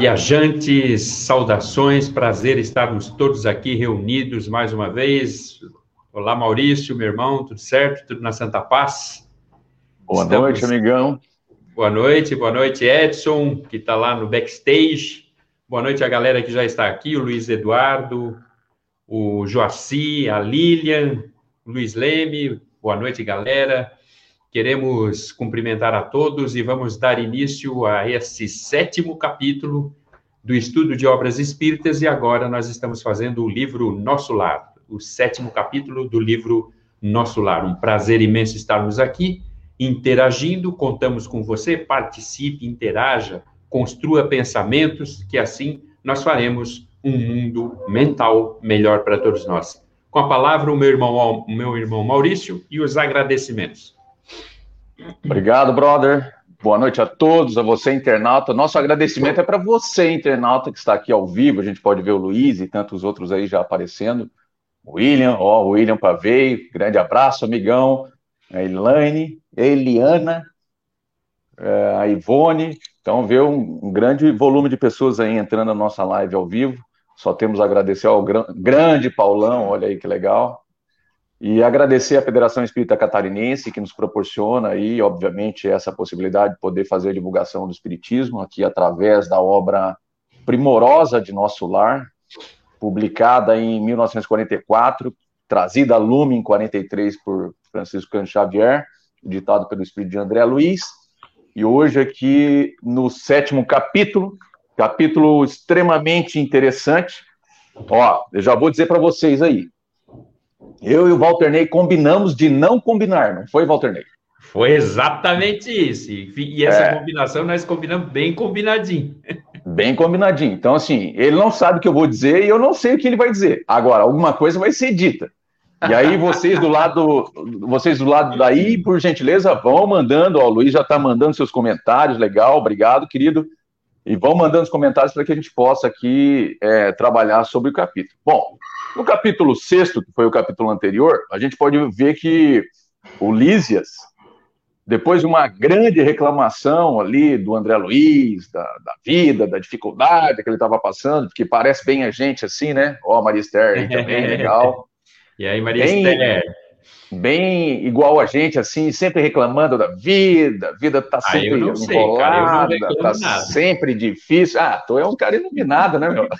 Viajantes, saudações, prazer estarmos todos aqui reunidos mais uma vez. Olá, Maurício, meu irmão, tudo certo? Tudo na Santa Paz? Boa Estamos... noite, amigão. Boa noite, boa noite, Edson, que está lá no backstage. Boa noite a galera que já está aqui, o Luiz Eduardo, o Joaci, a Lilian, o Luiz Leme. Boa noite, galera. Queremos cumprimentar a todos e vamos dar início a esse sétimo capítulo do estudo de obras espíritas e agora nós estamos fazendo o livro Nosso Lar, o sétimo capítulo do livro Nosso Lar. Um prazer imenso estarmos aqui interagindo, contamos com você, participe, interaja, construa pensamentos, que assim nós faremos um mundo mental melhor para todos nós. Com a palavra, o meu irmão, o meu irmão Maurício e os agradecimentos. Obrigado, brother. Boa noite a todos, a você, internauta. Nosso agradecimento é para você, internauta, que está aqui ao vivo. A gente pode ver o Luiz e tantos outros aí já aparecendo. William, ó, o William Pavei, grande abraço, amigão. A Elaine, a Eliana, é, a Ivone. Então, vê um, grande volume de pessoas aí entrando na nossa live ao vivo. Só temos a agradecer ao gran, grande Paulão, olha aí que legal. E agradecer à Federação Espírita Catarinense, que nos proporciona aí, obviamente, essa possibilidade de poder fazer a divulgação do Espiritismo aqui através da obra primorosa de Nosso Lar, publicada em 1944, trazida a lume em 43 por Francisco Cândido Xavier, ditado pelo Espírito de André Luiz, e hoje aqui no sétimo capítulo, capítulo extremamente interessante. Ó, eu já vou dizer para vocês aí, eu e o Walter Ney combinamos de não combinar, não foi, Walter Ney? Foi exatamente isso. E essa é. combinação nós combinamos bem combinadinho. Bem combinadinho. Então, assim, ele não sabe o que eu vou dizer e eu não sei o que ele vai dizer. Agora, alguma coisa vai ser dita. E aí, vocês do lado, vocês do lado daí, por gentileza, vão mandando. Ó, o Luiz já está mandando seus comentários, legal, obrigado, querido. E vão mandando os comentários para que a gente possa aqui é, trabalhar sobre o capítulo. Bom, no capítulo 6, que foi o capítulo anterior, a gente pode ver que o Lísias, depois de uma grande reclamação ali do André Luiz, da, da vida, da dificuldade que ele estava passando, que parece bem a gente assim, né? Ó, a Maria Esther aí também, legal. E aí, Maria bem, Esther? Bem igual a gente, assim, sempre reclamando da vida, a vida tá ah, sempre ah, sei, enrolada, cara, tá nada. sempre difícil. Ah, tu é um cara iluminado, né, meu?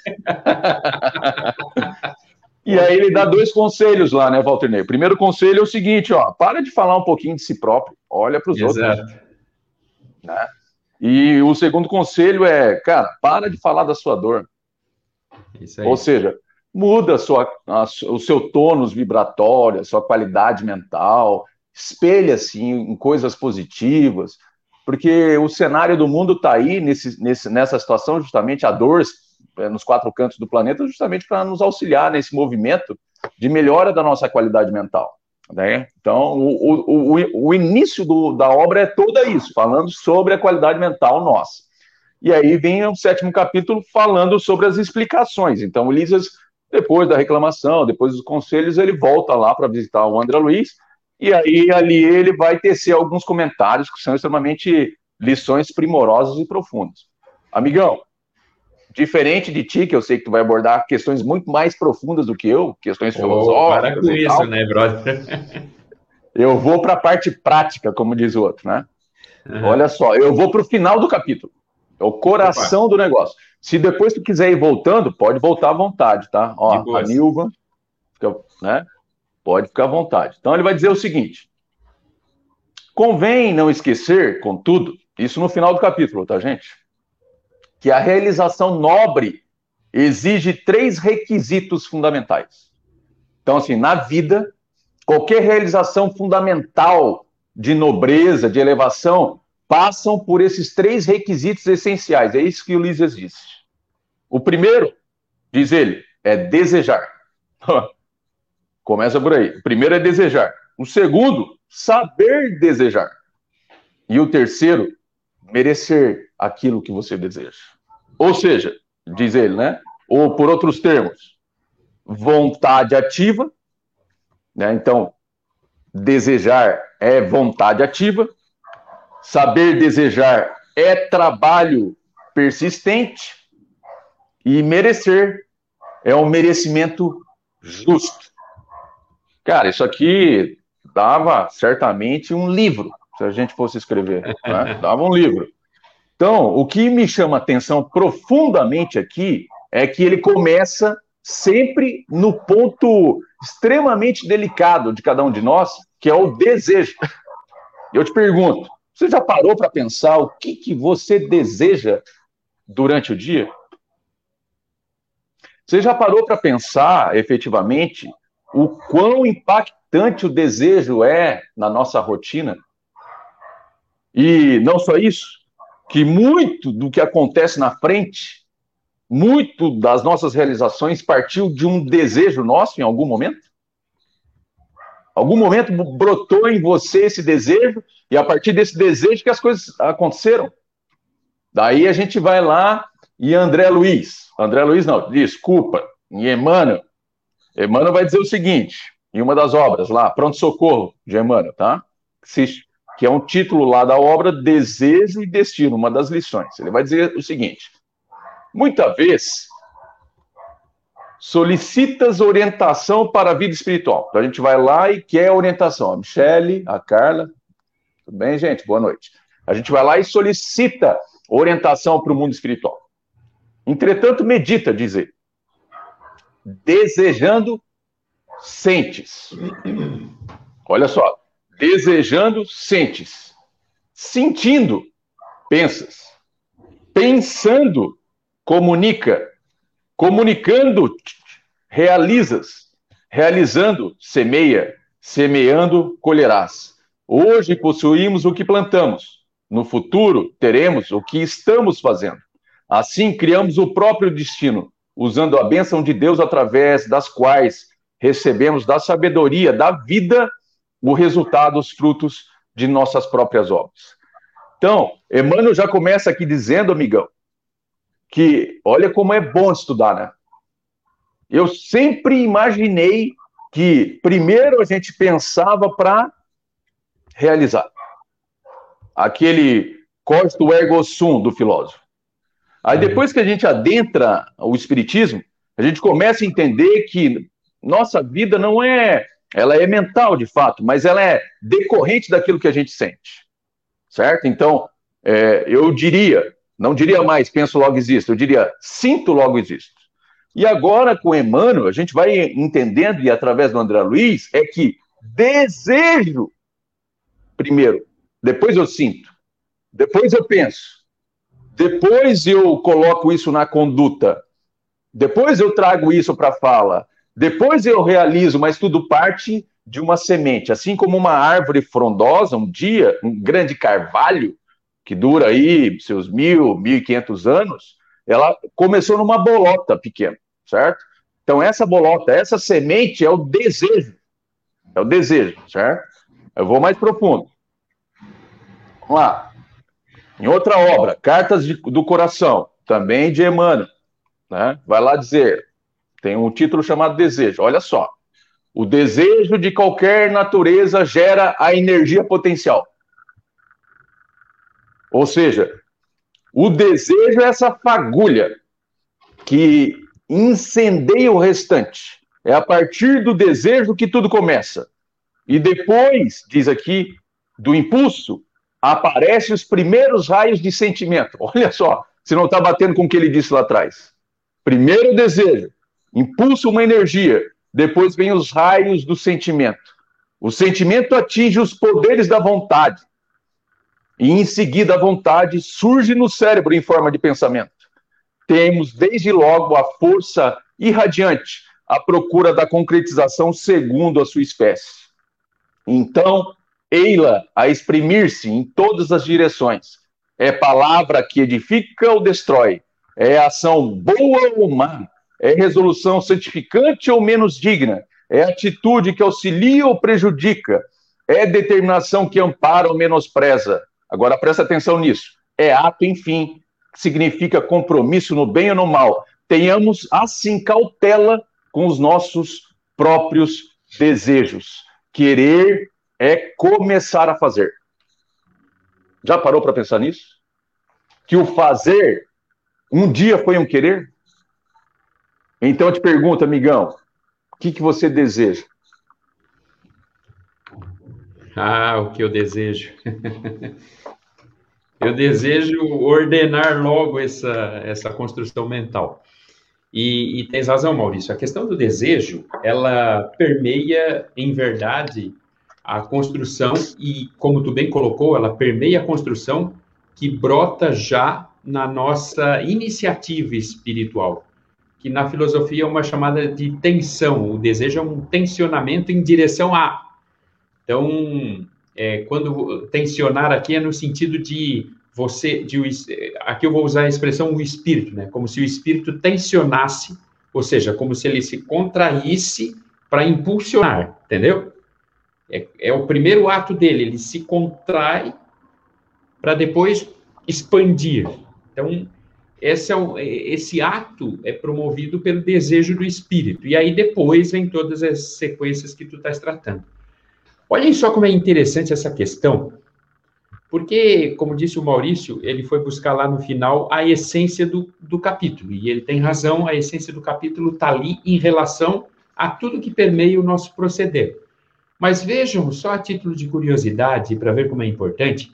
E aí ele dá dois conselhos lá, né, Walter Ney? O primeiro conselho é o seguinte, ó, para de falar um pouquinho de si próprio, olha para os outros. Né? E o segundo conselho é, cara, para de falar da sua dor. Ou seja, muda a sua, a, o seu tônus vibratório, a sua qualidade mental, espelha-se em, em, coisas positivas, porque o cenário do mundo está aí nesse, nesse, nessa situação, justamente a dor é, nos quatro cantos do planeta, justamente para nos auxiliar nesse movimento de melhora da nossa qualidade mental. Né? Então, o, o, o início do, da obra é toda isso, falando sobre a qualidade mental nossa. E aí vem o sétimo capítulo falando sobre as explicações. Então, Ulisses, depois da reclamação, depois dos conselhos, ele volta lá para visitar o André Luiz, e aí ali ele vai tecer alguns comentários que são extremamente lições primorosas e profundas. Amigão, diferente de ti, que eu sei que tu vai abordar questões muito mais profundas do que eu, questões oh, filosóficas. Para com isso, tal. né, brother? Eu vou para a parte prática, como diz o outro, né? Uhum. Olha só, eu vou para o final do capítulo. É o coração Opa. do negócio. Se depois tu quiser ir voltando, pode voltar à vontade, tá? Ó, a Nilva, fica, né? Pode ficar à vontade. Então ele vai dizer o seguinte: convém não esquecer, contudo, isso no final do capítulo, tá, gente? que a realização nobre exige três requisitos fundamentais. Então, assim, na vida, qualquer realização fundamental de nobreza, de elevação, passam por esses três requisitos essenciais. É isso que Lísias disse. O primeiro, diz ele, é desejar. Começa por aí. O primeiro é desejar. O segundo, saber desejar. E o terceiro, merecer aquilo que você deseja. Ou seja, diz ele, né? Ou por outros termos, vontade ativa, né? Então, desejar é vontade ativa, saber desejar é trabalho persistente e merecer é um merecimento justo. Cara, isso aqui dava certamente um livro, se a gente fosse escrever. Né? Dava um livro. Então, o que me chama atenção profundamente aqui é que ele começa sempre no ponto extremamente delicado de cada um de nós, que é o desejo. Eu te pergunto, você já parou para pensar o que, que você deseja durante o dia? Você já parou para pensar efetivamente o quão impactante o desejo é na nossa rotina? E não só isso, que muito do que acontece na frente, muito das nossas realizações partiu de um desejo nosso em algum momento? Algum momento brotou em você esse desejo e a partir desse desejo que as coisas aconteceram. Daí a gente vai lá e André Luiz, André Luiz não, desculpa, em Emmanuel, Emmanuel vai dizer o seguinte, em uma das obras lá, Pronto Socorro, de Emmanuel, tá? Que é um título lá da obra Desejo e Destino, uma das lições. Ele vai dizer o seguinte: muita vez solicitas orientação para a vida espiritual. Então a gente vai lá e quer orientação. A Michele, a Carla, tudo bem, gente? Boa noite. A gente vai lá e solicita orientação para o mundo espiritual. Entretanto, medita, diz ele. Desejando, sentes. Olha só. Desejando, sentes. Sentindo, pensas. Pensando, comunica. Comunicando, realizas. Realizando, semeia. Semeando, colherás. Hoje possuímos o que plantamos. No futuro, teremos o que estamos fazendo. Assim, criamos o próprio destino, usando a bênção de Deus através das quais recebemos da sabedoria, da vida, o resultado, os frutos de nossas próprias obras. Então, Emmanuel já começa aqui dizendo, amigão, que olha como é bom estudar, né? Eu sempre imaginei que primeiro a gente pensava para realizar. Aquele cogito ergo sum do filósofo. Aí uhum. depois que a gente adentra o espiritismo, a gente começa a entender que nossa vida não é, ela é mental de fato, mas ela é decorrente daquilo que a gente sente, certo? Então, é, eu diria, não diria mais penso logo existo, eu diria sinto logo existo. E agora com Emmanuel, a gente vai entendendo e através do André Luiz é que desejo primeiro, depois eu sinto, depois eu penso, depois eu coloco isso na conduta. Depois eu trago isso para a fala. Depois eu realizo, mas tudo parte de uma semente. Assim como uma árvore frondosa, um dia, um grande carvalho, que dura aí seus mil, mil e quinhentos anos, ela começou numa bolota pequena, certo? Então, essa bolota, essa semente é o desejo. É o desejo, certo? Eu vou mais profundo. Vamos lá. Em outra obra, Cartas de, do Coração, também de Emmanuel, né? vai lá dizer, tem um título chamado Desejo. Olha só. O desejo de qualquer natureza gera a energia potencial. Ou seja, o desejo é essa fagulha que incendeia o restante. É a partir do desejo que tudo começa. E depois, diz aqui, do impulso, aparecem os primeiros raios de sentimento. Olha só, se não está batendo com o que ele disse lá atrás. Primeiro o desejo, impulsa uma energia, depois vem os raios do sentimento. O sentimento atinge os poderes da vontade. E em seguida a vontade surge no cérebro em forma de pensamento. Temos desde logo a força irradiante, a procura da concretização segundo a sua espécie. Então, ei-la a exprimir-se em todas as direções. É palavra que edifica ou destrói. É ação boa ou má. É resolução santificante ou menos digna. É atitude que auxilia ou prejudica. É determinação que ampara ou menospreza. Agora presta atenção nisso. É ato, enfim, significa compromisso no bem ou no mal. Tenhamos, assim, cautela com os nossos próprios desejos. Querer é começar a fazer. Já parou para pensar nisso? Que o fazer Um dia foi um querer? Então eu te pergunto, amigão, o que, que você deseja? Ah, o que eu desejo. eu desejo ordenar logo essa, essa construção mental. E, e tens razão, Maurício. A questão do desejo, ela permeia, em verdade, a construção e, como tu bem colocou, ela permeia a construção que brota já na nossa iniciativa espiritual, que na filosofia é uma chamada de tensão. O desejo é um tensionamento em direção a. Então, é, quando tensionar aqui é no sentido de você, de, aqui eu vou usar a expressão o espírito, né? Como se o espírito tensionasse, ou seja, como se ele se contraísse para impulsionar, entendeu? É, é o primeiro ato dele, ele se contrai para depois expandir. Então, esse, é o, esse ato é promovido pelo desejo do espírito. E aí depois vem todas as sequências que tu estás tratando. Olhem só como é interessante essa questão, porque, como disse o Maurício, ele foi buscar lá no final a essência do, do capítulo. E ele tem razão, a essência do capítulo está ali em relação a tudo que permeia o nosso proceder. Mas vejam, só a título de curiosidade, para ver como é importante,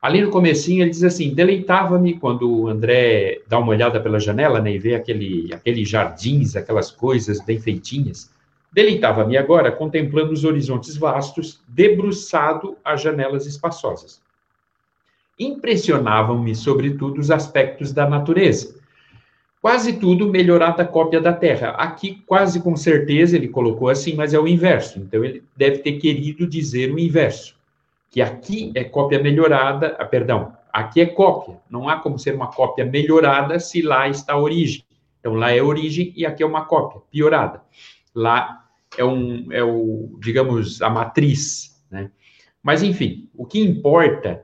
ali no comecinho ele diz assim, deleitava-me quando o André dá uma olhada pela janela, né, e vê aquele, aqueles jardins, aquelas coisas bem feitinhas, deleitava-me agora contemplando os horizontes vastos, debruçado a janelas espaçosas. Impressionavam-me, sobretudo, os aspectos da natureza, Quase tudo melhorada cópia da Terra. Aqui, quase com certeza, ele colocou assim, mas é o inverso. Então, ele deve ter querido dizer o inverso. Que aqui é cópia melhorada, ah, perdão, aqui é cópia. Não há como ser uma cópia melhorada se lá está a origem. Então, lá é a origem e aqui é uma cópia piorada. Lá é, um, é o, digamos, a matriz, né? Mas, enfim, o que importa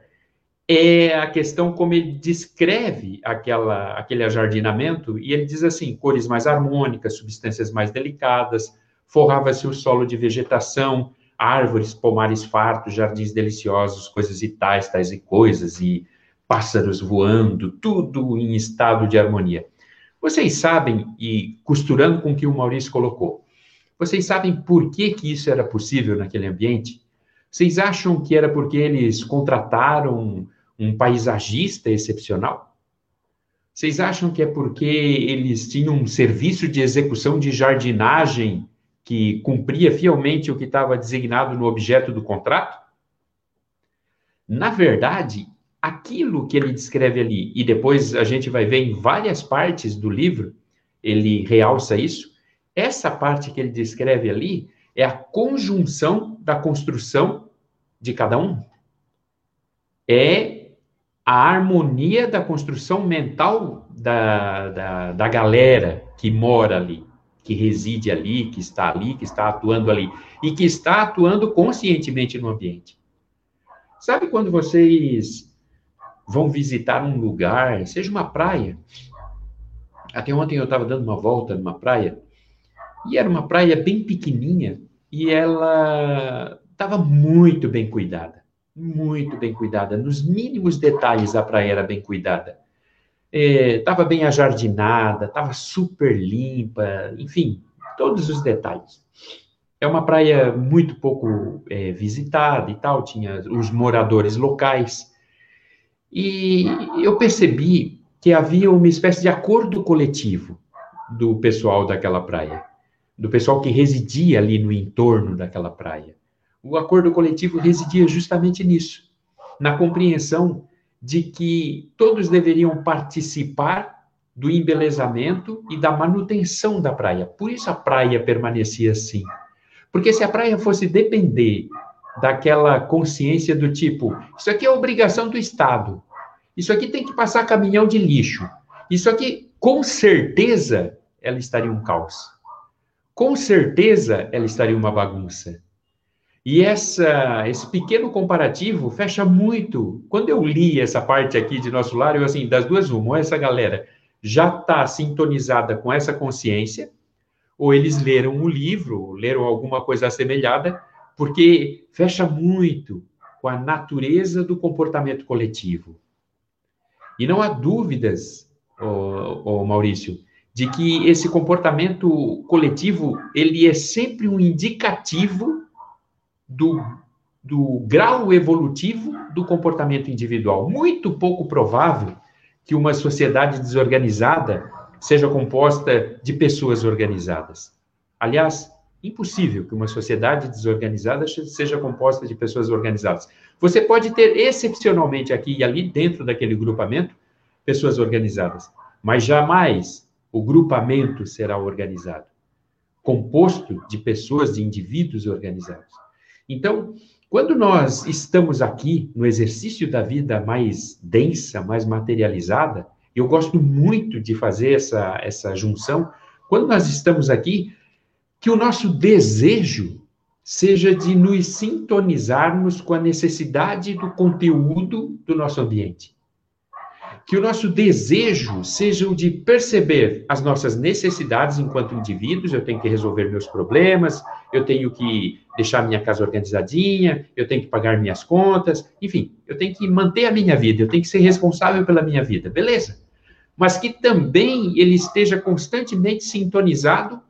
é a questão como ele descreve aquela, aquele ajardinamento, e ele diz assim: cores mais harmônicas, substâncias mais delicadas, forrava-se o solo de vegetação, árvores, pomares fartos, jardins deliciosos, coisas e tais, tais e coisas, e pássaros voando, tudo em estado de harmonia. Vocês sabem, e costurando com o que o Maurício colocou, vocês sabem por que, que isso era possível naquele ambiente? Vocês acham que era porque eles contrataram um paisagista excepcional? Vocês acham que é porque eles tinham um serviço de execução de jardinagem que cumpria fielmente o que estava designado no objeto do contrato? Na verdade, aquilo que ele descreve ali, e depois a gente vai ver em várias partes do livro, ele realça isso. Essa parte que ele descreve ali é a conjunção da construção de cada um. É a harmonia da construção mental da, da, da galera que mora ali, que reside ali, que está ali, que está atuando ali, e que está atuando conscientemente no ambiente. Sabe quando vocês vão visitar um lugar, seja uma praia? Até ontem eu estava dando uma volta numa praia, e era uma praia bem pequenininha, e ela estava muito bem cuidada muito bem cuidada, nos mínimos detalhes a praia era bem cuidada. Estava é, bem ajardinada, estava super limpa, enfim, todos os detalhes. É uma praia muito pouco é, visitada e tal, tinha os moradores locais. E eu percebi que havia uma espécie de acordo coletivo do pessoal daquela praia, do pessoal que residia ali no entorno daquela praia. O acordo coletivo residia justamente nisso, na compreensão de que todos deveriam participar do embelezamento e da manutenção da praia. Por isso a praia permanecia assim. Porque se a praia fosse depender daquela consciência do tipo, isso aqui é obrigação do Estado, isso aqui tem que passar caminhão de lixo, isso aqui, com certeza, ela estaria um caos. Com certeza, ela estaria uma bagunça. E essa, esse pequeno comparativo fecha muito. Quando eu li essa parte aqui de nosso lar, eu assim, das duas uma, ou essa galera já está sintonizada com essa consciência, ou eles leram o um livro, leram alguma coisa assemelhada, porque fecha muito com a natureza do comportamento coletivo. E não há dúvidas o Maurício, de que esse comportamento coletivo ele é sempre um indicativo do, do grau evolutivo do comportamento individual. Muito pouco provável que uma sociedade desorganizada seja composta de pessoas organizadas. Aliás, impossível que uma sociedade desorganizada seja composta de pessoas organizadas. Você pode ter excepcionalmente aqui e ali dentro daquele grupamento pessoas organizadas, mas jamais o grupamento será organizado, composto de pessoas, de indivíduos organizados. Então, quando nós estamos aqui no exercício da vida mais densa, mais materializada, eu gosto muito de fazer essa, essa junção, quando nós estamos aqui, que o nosso desejo seja de nos sintonizarmos com a necessidade do conteúdo do nosso ambiente que o nosso desejo seja o de perceber as nossas necessidades enquanto indivíduos, eu tenho que resolver meus problemas, eu tenho que deixar minha casa organizadinha, eu tenho que pagar minhas contas, enfim, eu tenho que manter a minha vida, eu tenho que ser responsável pela minha vida, beleza? Mas que também ele esteja constantemente sintonizado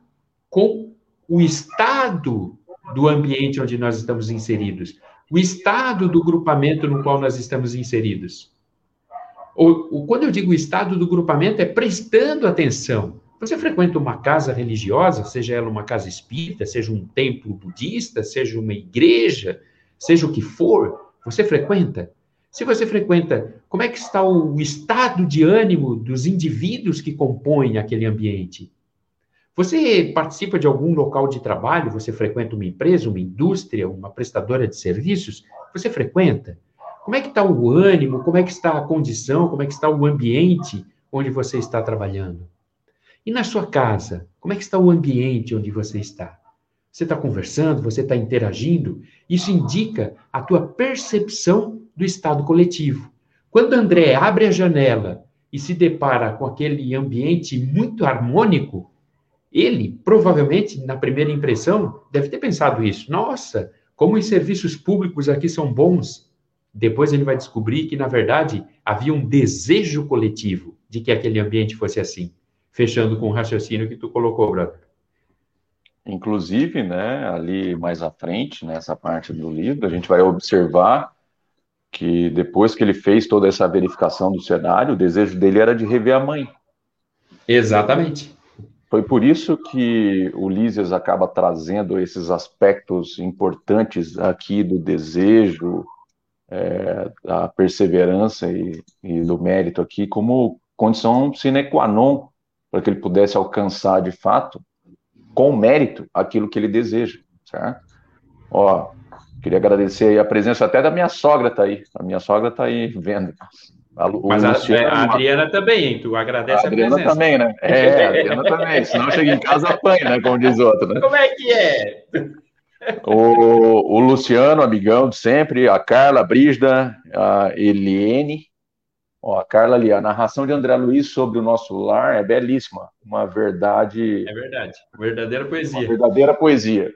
com o estado do ambiente onde nós estamos inseridos, o estado do grupamento no qual nós estamos inseridos. O, quando eu digo estado do grupamento, é prestando atenção. Você frequenta uma casa religiosa, seja ela uma casa espírita, seja um templo budista, seja uma igreja, seja o que for, você frequenta? Se você frequenta, como é que está o estado de ânimo dos indivíduos que compõem aquele ambiente? Você participa de algum local de trabalho? Você frequenta uma empresa, uma indústria, uma prestadora de serviços? Você frequenta? Como é que está o ânimo? Como é que está a condição? Como é que está o ambiente onde você está trabalhando? E na sua casa, como é que está o ambiente onde você está? Você está conversando, você está interagindo? Isso indica a tua percepção do estado coletivo. Quando André abre a janela e se depara com aquele ambiente muito harmônico, ele provavelmente, na primeira impressão, deve ter pensado isso. Nossa, como os serviços públicos aqui são bons. Depois ele vai descobrir que, na verdade, havia um desejo coletivo de que aquele ambiente fosse assim. Fechando com o raciocínio que tu colocou, brother. Inclusive, né, ali mais à frente, nessa parte do livro, a gente vai observar que depois que ele fez toda essa verificação do cenário, o desejo dele era de rever a mãe. Exatamente. Foi por isso que o Lísias acaba trazendo esses aspectos importantes aqui do desejo, é, da perseverança e, e, do mérito aqui como condição sine qua non para que ele pudesse alcançar de fato, com mérito, aquilo que ele deseja, certo? Ó, queria agradecer a presença até da minha sogra tá aí, a minha sogra tá aí vendo. A, Mas a, é, a, Adriana também, hein? Tu agradece a, Adriana a presença. também, né? É, a Adriana também, senão chega em casa apanha, né? Como diz outro, né? Como é que é? O, o, Luciano, amigão de sempre, a Carla, a Brígida, a Eliene. Ó, a Carla ali, a narração de André Luiz sobre o nosso lar é belíssima. Uma verdade. É verdade. Verdadeira poesia. Uma verdadeira poesia.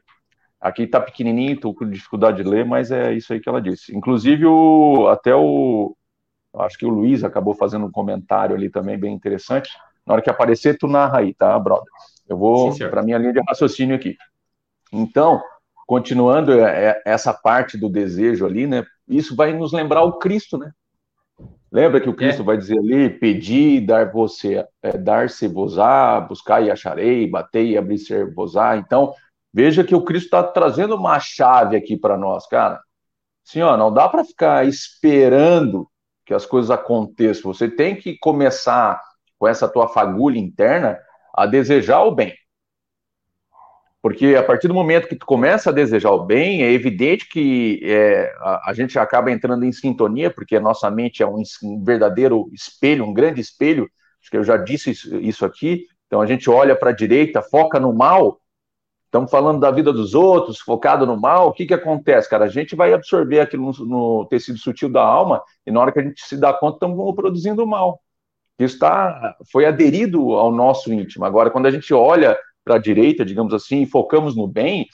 Aqui está pequenininho, estou com dificuldade de ler, mas é isso aí que ela disse. Inclusive, o, até o. Acho que o Luiz acabou fazendo um comentário ali também bem interessante. Na hora que aparecer, tu narra aí, tá, brother? Eu vou para minha linha de raciocínio aqui. Então, continuando é, é, essa parte do desejo ali, né? Isso vai nos lembrar o Cristo, né? Lembra que o Cristo é. vai dizer ali, pedir, dar você, é, dar-se-vos-á, buscar e acharei, bater e abrir-se-vos-á. Então, veja que o Cristo está trazendo uma chave aqui para nós, cara. Sim, ó, não dá para ficar esperando que as coisas aconteçam. Você tem que começar com essa tua fagulha interna a desejar o bem. Porque a partir do momento que tu começa a desejar o bem, é evidente que é, a, a, gente acaba entrando em sintonia, porque a nossa mente é um, um, verdadeiro espelho, um grande espelho. Acho que eu já disse isso, isso aqui. Então a gente olha para a direita, foca no mal. Estamos falando da vida dos outros, focado no mal. O que, que acontece, cara? A gente vai absorver aquilo no, no tecido sutil da alma, e na hora que a gente se dá conta, estamos produzindo mal. Isso tá, foi aderido ao nosso íntimo. Agora, quando a gente olha para a direita, digamos assim, e focamos no bem,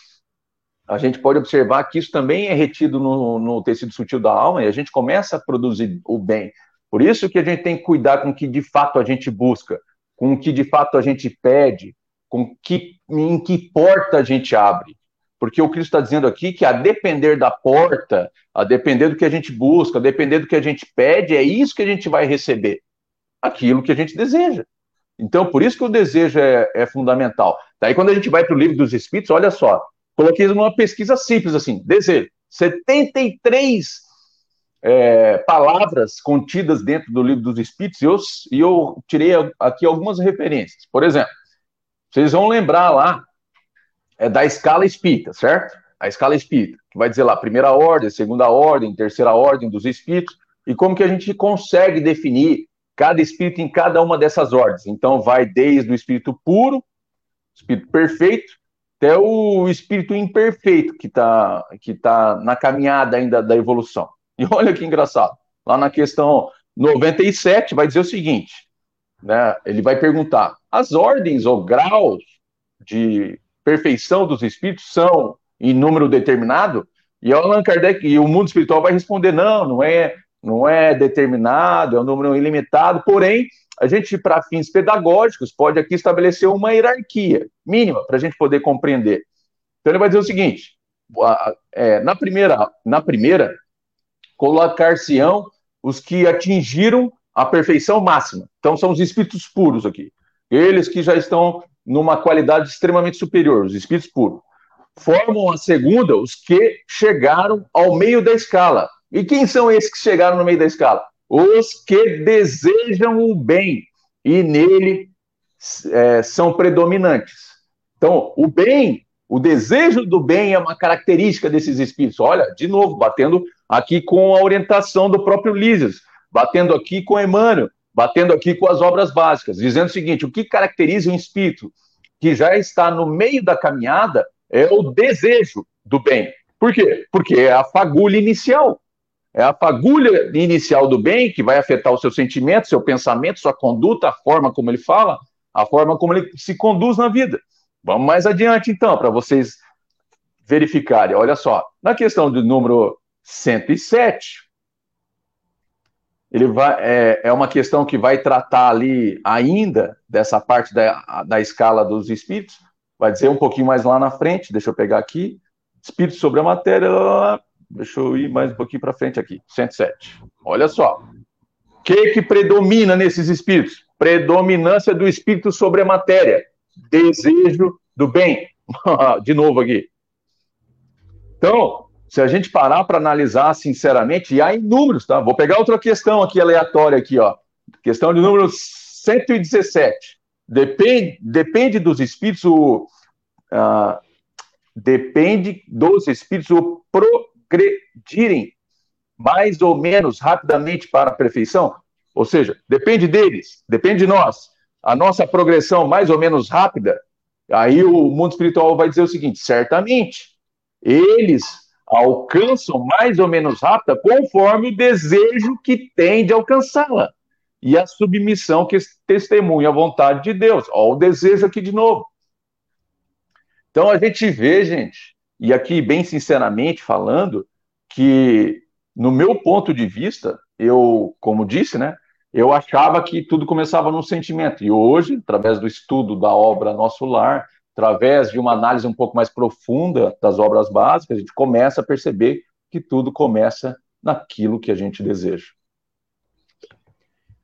a gente pode observar que isso também é retido no, no, tecido sutil da alma e a gente começa a produzir o bem. Por isso que a gente tem que cuidar com o que de fato a gente busca, com o que de fato a gente pede, com que, em que porta a gente abre. Porque o Cristo está dizendo aqui que a depender da porta, a depender do que a gente busca, a depender do que a gente pede, é isso que a gente vai receber. Aquilo que a gente deseja. Então, por isso que o desejo é, é fundamental. Daí, quando a gente vai para o livro dos Espíritos, olha só, coloquei numa pesquisa simples assim: desejo. 73 é, palavras contidas dentro do livro dos Espíritos, e eu, e eu tirei aqui algumas referências. Por exemplo, vocês vão lembrar lá é da escala espírita, certo? A escala espírita, que vai dizer lá primeira ordem, segunda ordem, terceira ordem dos espíritos, e como que a gente consegue definir cada espírito em cada uma dessas ordens. Então, vai desde o espírito puro, espírito perfeito, até o espírito imperfeito, que está que tá na caminhada ainda da evolução. E olha que engraçado, lá na questão 97, vai dizer o seguinte: né, ele vai perguntar, as ordens ou graus de perfeição dos espíritos são em número determinado? E Allan Kardec e o mundo espiritual vai responder: não, não é não é determinado, é um número ilimitado, porém, a gente, para fins pedagógicos, pode aqui estabelecer uma hierarquia mínima para a gente poder compreender. Então ele vai dizer o seguinte: é, na primeira, na primeira, colocar-se-ão os que atingiram a perfeição máxima. Então são os espíritos puros aqui. Eles que já estão numa qualidade extremamente superior, os espíritos puros. Formam a segunda os que chegaram ao meio da escala, e quem são esses que chegaram no meio da escala? Os que desejam o bem e nele é, são predominantes. Então, o bem, o desejo do bem é uma característica desses espíritos. Olha, de novo, batendo aqui com a orientação do próprio Lísias, batendo aqui com Emmanuel, batendo aqui com as obras básicas, dizendo o seguinte: o que caracteriza um espírito que já está no meio da caminhada é o desejo do bem. Por quê? Porque é a fagulha inicial. É a fagulha inicial do bem que vai afetar o seu sentimento, seu pensamento, sua conduta, a forma como ele fala, a forma como ele se conduz na vida. Vamos mais adiante, então, para vocês verificarem. Olha só, na questão do número 107, ele vai, é, é uma questão que vai tratar ali ainda dessa parte da, da escala dos espíritos, vai dizer um pouquinho mais lá na frente, deixa eu pegar aqui, espírito sobre a matéria, lá, lá, Deixa eu ir mais um pouquinho para frente aqui. 107. Olha só. O que, que predomina nesses espíritos? Predominância do espírito sobre a matéria. Desejo do bem. De novo aqui. Então, se a gente parar para analisar sinceramente, e há inúmeros, tá? Vou pegar outra questão aqui aleatória aqui, ó. Questão de número 117. Depende, depende dos espíritos o, uh, depende dos espíritos o pro, progredirem mais ou menos rapidamente para a perfeição? Ou seja, depende deles, depende de nós. A nossa progressão mais ou menos rápida, aí o mundo espiritual vai dizer o seguinte: certamente, eles alcançam mais ou menos rápida conforme o desejo que tem de alcançá-la e a submissão que testemunha a vontade de Deus. Olha o desejo aqui de novo. Então a gente vê, gente, e aqui, bem sinceramente falando, que no meu ponto de vista, eu, como disse, né, eu achava que tudo começava no sentimento. E hoje, através do estudo da obra Nosso Lar, através de uma análise um pouco mais profunda das obras básicas, a gente começa a perceber que tudo começa naquilo que a gente deseja.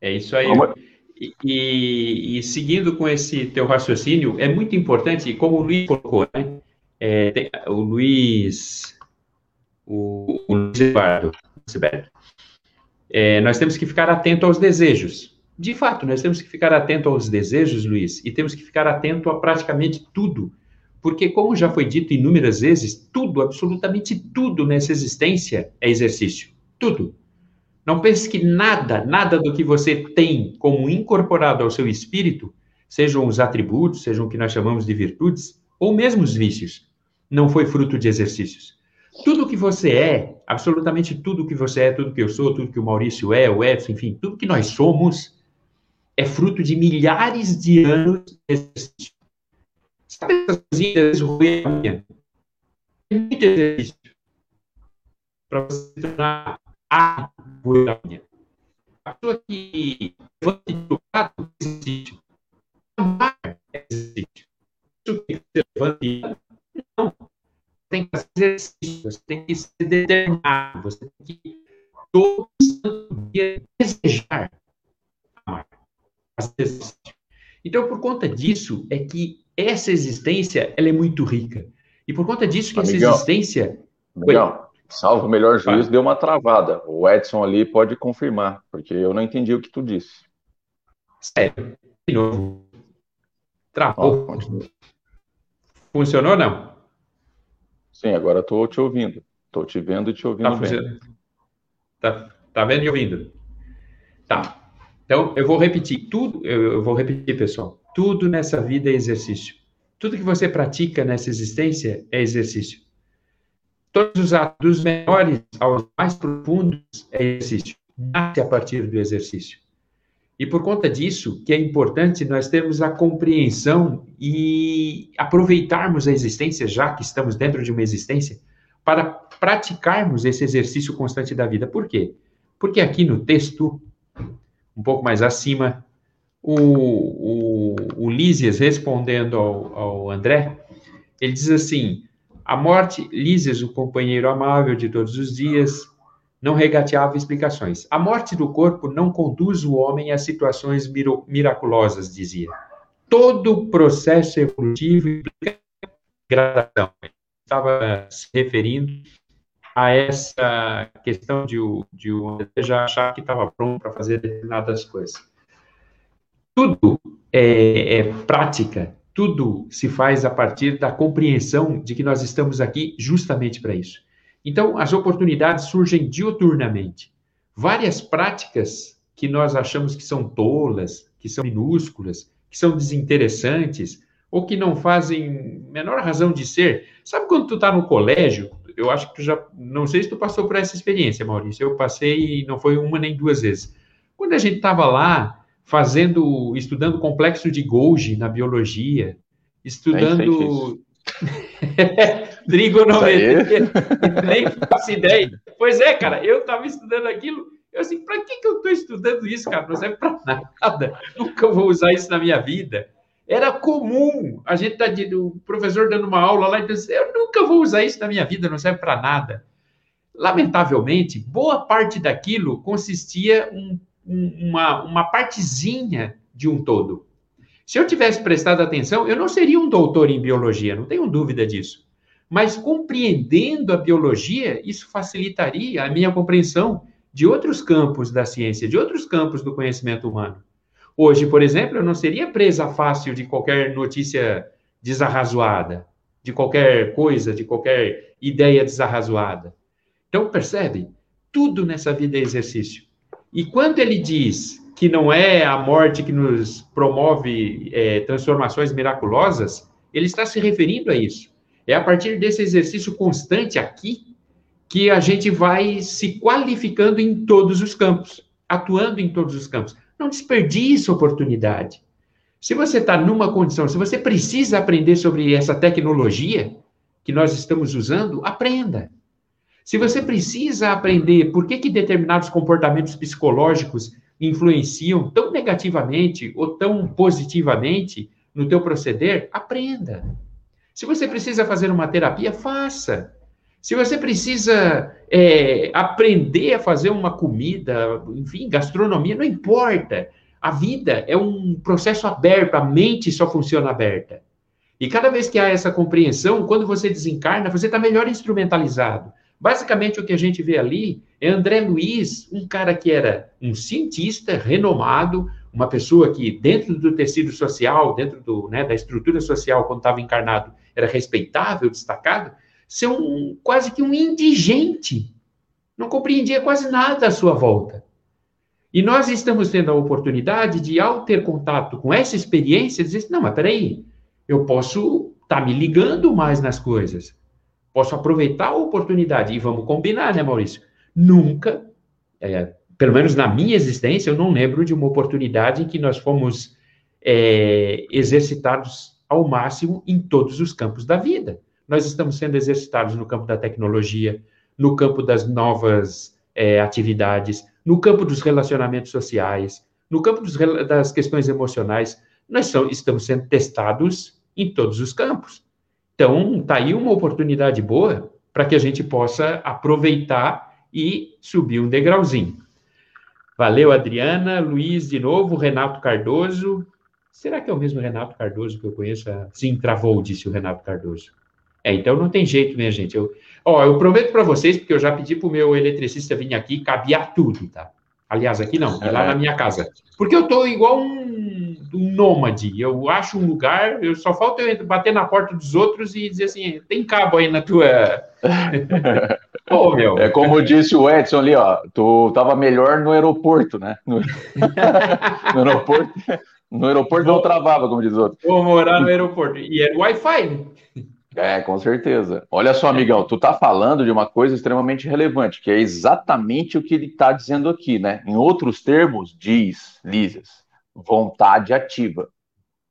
É isso aí. E, e, e, seguindo com esse teu raciocínio, é muito importante, como o Luiz colocou, né? É, tem, o Luiz, o, o Luiz Eduardo, é, nós temos que ficar atento aos desejos. De fato, nós temos que ficar atento aos desejos, Luiz, e temos que ficar atento a praticamente tudo. Porque, como já foi dito inúmeras vezes, tudo, absolutamente tudo nessa existência é exercício. Tudo. Não pense que nada, nada do que você tem como incorporado ao seu espírito, sejam os atributos, sejam o que nós chamamos de virtudes, ou mesmo os vícios, não foi fruto de exercícios. Tudo que você é, absolutamente tudo que você é, tudo que eu sou, tudo que o Maurício é, o Edson, enfim, tudo que nós somos, é fruto de milhares de anos de exercício. Sabe essas coisinhas ruins? É muito exercício para você tornar a ruim a pessoa que levante do prato exercício. Amar é exercício. Isso que você levante. Não. Tem que fazer exercício, você tem que ser determinado, você tem que todo santo dia desejar amar. Então, por conta disso, é que essa existência ela é muito rica. E por conta disso que essa existência. Amigão, salvo o melhor juiz, deu uma travada. O Edson ali pode confirmar, porque eu não entendi o que tu disse. Sério, de novo. Travou. Funcionou não? Sim, agora estou te ouvindo. Estou te vendo e te ouvindo. Tá, bem. Tá, tá vendo e ouvindo? Tá. Então, eu vou repetir tudo, eu vou repetir, pessoal. Tudo nessa vida é exercício. Tudo que você pratica nessa existência é exercício. Todos os atos, dos menores aos mais profundos, é exercício. Nasce a partir do exercício. E por conta disso, que é importante nós termos a compreensão e aproveitarmos a existência, já que estamos dentro de uma existência, para praticarmos esse exercício constante da vida. Por quê? Porque aqui no texto, um pouco mais acima, o, o, o Lísias respondendo ao, ao André, ele diz assim: a morte, Lísias, o companheiro amável de todos os dias, não regateava explicações. A morte do corpo não conduz o homem a situações miraculosas, dizia. Todo processo evolutivo implica gradação. Estava se referindo a essa questão de o, o já achar que estava pronto para fazer determinadas coisas. Tudo é, é prática, tudo se faz a partir da compreensão de que nós estamos aqui justamente para isso. Então, as oportunidades surgem dioturnamente. Várias práticas que nós achamos que são tolas, que são minúsculas, que são desinteressantes, ou que não fazem menor razão de ser. Sabe quando tu está no colégio? Eu acho que tu já. Não sei se tu passou por essa experiência, Maurício. Eu passei, não foi uma nem duas vezes. Quando a gente estava lá, fazendo, estudando o complexo de Golgi na biologia, estudando trigonometria, nem faço ideia. Pois é, cara, eu estava estudando aquilo, eu assim, para que, que eu estou estudando isso, cara? Não serve para nada, nunca vou usar isso na minha vida. Era comum, a gente tá de, o professor dando uma aula lá e disse, eu nunca vou usar isso na minha vida, não serve para nada. Lamentavelmente, boa parte daquilo consistia um uma, uma partezinha de um todo. Se eu tivesse prestado atenção, eu não seria um doutor em biologia, não tenho dúvida disso. Mas compreendendo a biologia, isso facilitaria a minha compreensão de outros campos da ciência, de outros campos do conhecimento humano. Hoje, por exemplo, eu não seria presa fácil de qualquer notícia desarrazoada, de qualquer coisa, de qualquer ideia desarrazoada. Então, percebe? Tudo nessa vida é exercício. E quando ele diz que não é a morte que nos promove é, transformações miraculosas, ele está se referindo a isso. É a partir desse exercício constante aqui que a gente vai se qualificando em todos os campos, atuando em todos os campos. Não desperdice oportunidade. Se você está numa condição, se você precisa aprender sobre essa tecnologia que nós estamos usando, aprenda. Se você precisa aprender por que, que determinados comportamentos psicológicos influenciam tão negativamente ou tão positivamente no teu proceder, aprenda. Se você precisa fazer uma terapia, faça. Se você precisa é, aprender a fazer uma comida, enfim, gastronomia, não importa. A vida é um processo aberto, a mente só funciona aberta. E cada vez que há essa compreensão, quando você desencarna, você está melhor instrumentalizado. Basicamente, o que a gente vê ali é André Luiz, um cara que era um cientista renomado, uma pessoa que, dentro do tecido social, dentro do, né, da estrutura social, quando estava encarnado, era respeitável, destacado, ser um, quase que um indigente. Não compreendia quase nada à sua volta. E nós estamos tendo a oportunidade de, ao ter contato com essa experiência, dizer: não, mas peraí, eu posso estar tá me ligando mais nas coisas. Posso aproveitar a oportunidade. E vamos combinar, né, Maurício? Nunca, é, pelo menos na minha existência, eu não lembro de uma oportunidade em que nós fomos é, exercitados ao máximo em todos os campos da vida. Nós estamos sendo exercitados no campo da tecnologia, no campo das novas é, atividades, no campo dos relacionamentos sociais, no campo dos, das questões emocionais. Nós são, estamos sendo testados em todos os campos. Então, está aí uma oportunidade boa para que a gente possa aproveitar e subir um degrauzinho. Valeu, Adriana, Luiz de novo, Renato Cardoso. Será que é o mesmo Renato Cardoso que eu conheço? Sim, travou, disse o Renato Cardoso. É, então não tem jeito, minha gente. Eu, ó, eu prometo para vocês, porque eu já pedi para o meu eletricista vir aqui, cabia tudo, tá? Aliás, aqui não, é lá na minha casa. Porque eu estou igual um, um nômade. Eu acho um lugar, eu só falta eu bater na porta dos outros e dizer assim: tem cabo aí na tua. Pô, meu. É como disse o Edson ali, ó. Tu tava melhor no aeroporto, né? No, no aeroporto. No aeroporto vou, não travava, como diz o outro. Vou morar no aeroporto. E é Wi-Fi? É, com certeza. Olha só, amigão, tu tá falando de uma coisa extremamente relevante, que é exatamente o que ele está dizendo aqui, né? Em outros termos, diz Lísias, vontade ativa.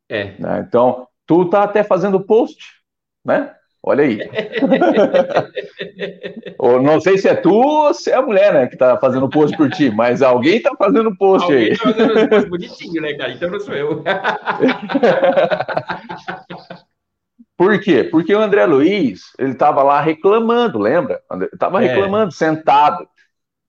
É. Né? Então, tu tá até fazendo post, né? Olha aí. não sei se é tu ou se é a mulher, né, que tá fazendo post por ti, mas alguém tá fazendo post alguém aí. Tá fazendo post bonitinho, né, cara? Então não sou eu. Por quê? Porque o André Luiz, ele estava lá reclamando, lembra? Estava é. reclamando, sentado.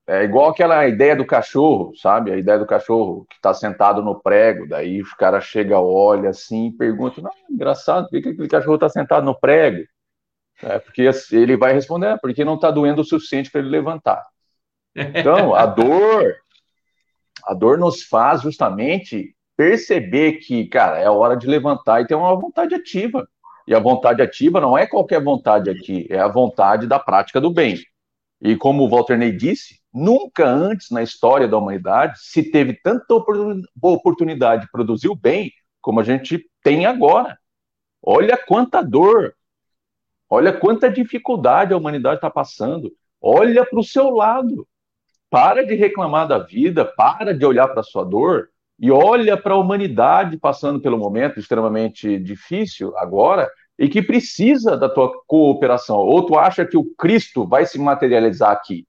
É igual aquela ideia do cachorro, sabe? A ideia do cachorro que está sentado no prego, daí o cara chega, olha assim e pergunta: Não, engraçado, por que aquele cachorro está sentado no prego? É, porque ele vai responder: é, porque não está doendo o suficiente para ele levantar. Então, a dor, a dor nos faz justamente perceber que, cara, é hora de levantar e ter uma vontade ativa. E a vontade ativa não é qualquer vontade aqui, é a vontade da prática do bem. E como o Walter Ney disse, nunca antes na história da humanidade se teve tanta oportunidade de produzir o bem como a gente tem agora. Olha quanta dor, olha quanta dificuldade a humanidade está passando. Olha para o seu lado. Para de reclamar da vida, para de olhar para a sua dor e olha para a humanidade passando pelo momento extremamente difícil agora e que precisa da tua cooperação. Ou tu acha que o Cristo vai se materializar aqui?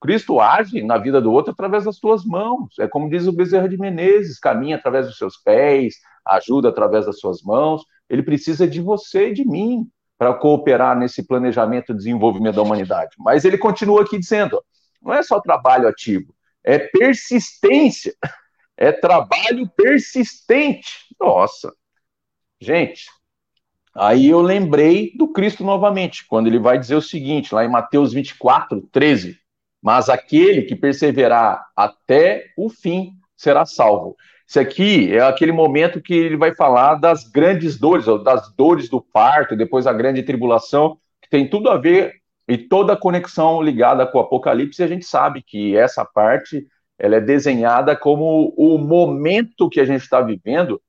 Cristo age na vida do outro através das tuas mãos. É como diz o Bezerra de Menezes: caminha através dos seus pés, ajuda através das suas mãos. Ele precisa de você e de mim para cooperar nesse planejamento de desenvolvimento da humanidade. Mas ele continua aqui dizendo: não é só trabalho ativo, é persistência. É trabalho persistente. Nossa. Gente, Aí eu lembrei do Cristo novamente, quando ele vai dizer o seguinte, lá em Mateus 24, 13: Mas aquele que perseverar até o fim será salvo. Isso aqui é aquele momento que ele vai falar das grandes dores, das dores do parto, depois a grande tribulação, que tem tudo a ver e toda a conexão ligada com o Apocalipse. E a gente sabe que essa parte ela é desenhada como o momento que a gente está vivendo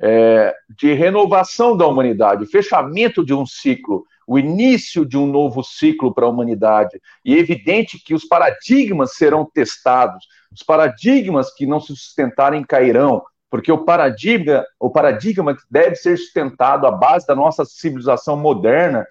é, de renovação da humanidade, fechamento de um ciclo, o início de um novo ciclo para a humanidade. E é evidente que os paradigmas serão testados, os paradigmas que não se sustentarem cairão, porque o paradigma, o paradigma que deve ser sustentado à base da nossa civilização moderna,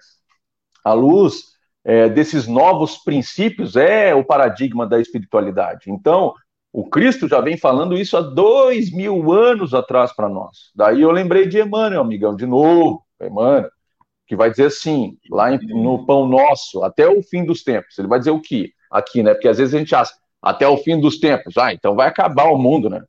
à luz é, desses novos princípios, é o paradigma da espiritualidade. Então, o Cristo já vem falando isso há dois mil anos atrás para nós. Daí eu lembrei de Emmanuel, amigão, de novo, Emmanuel, que vai dizer assim, lá em, no Pão Nosso, até o fim dos tempos. Ele vai dizer o quê? Aqui, né? Porque às vezes a gente acha, até o fim dos tempos. Ah, então vai acabar o mundo, né?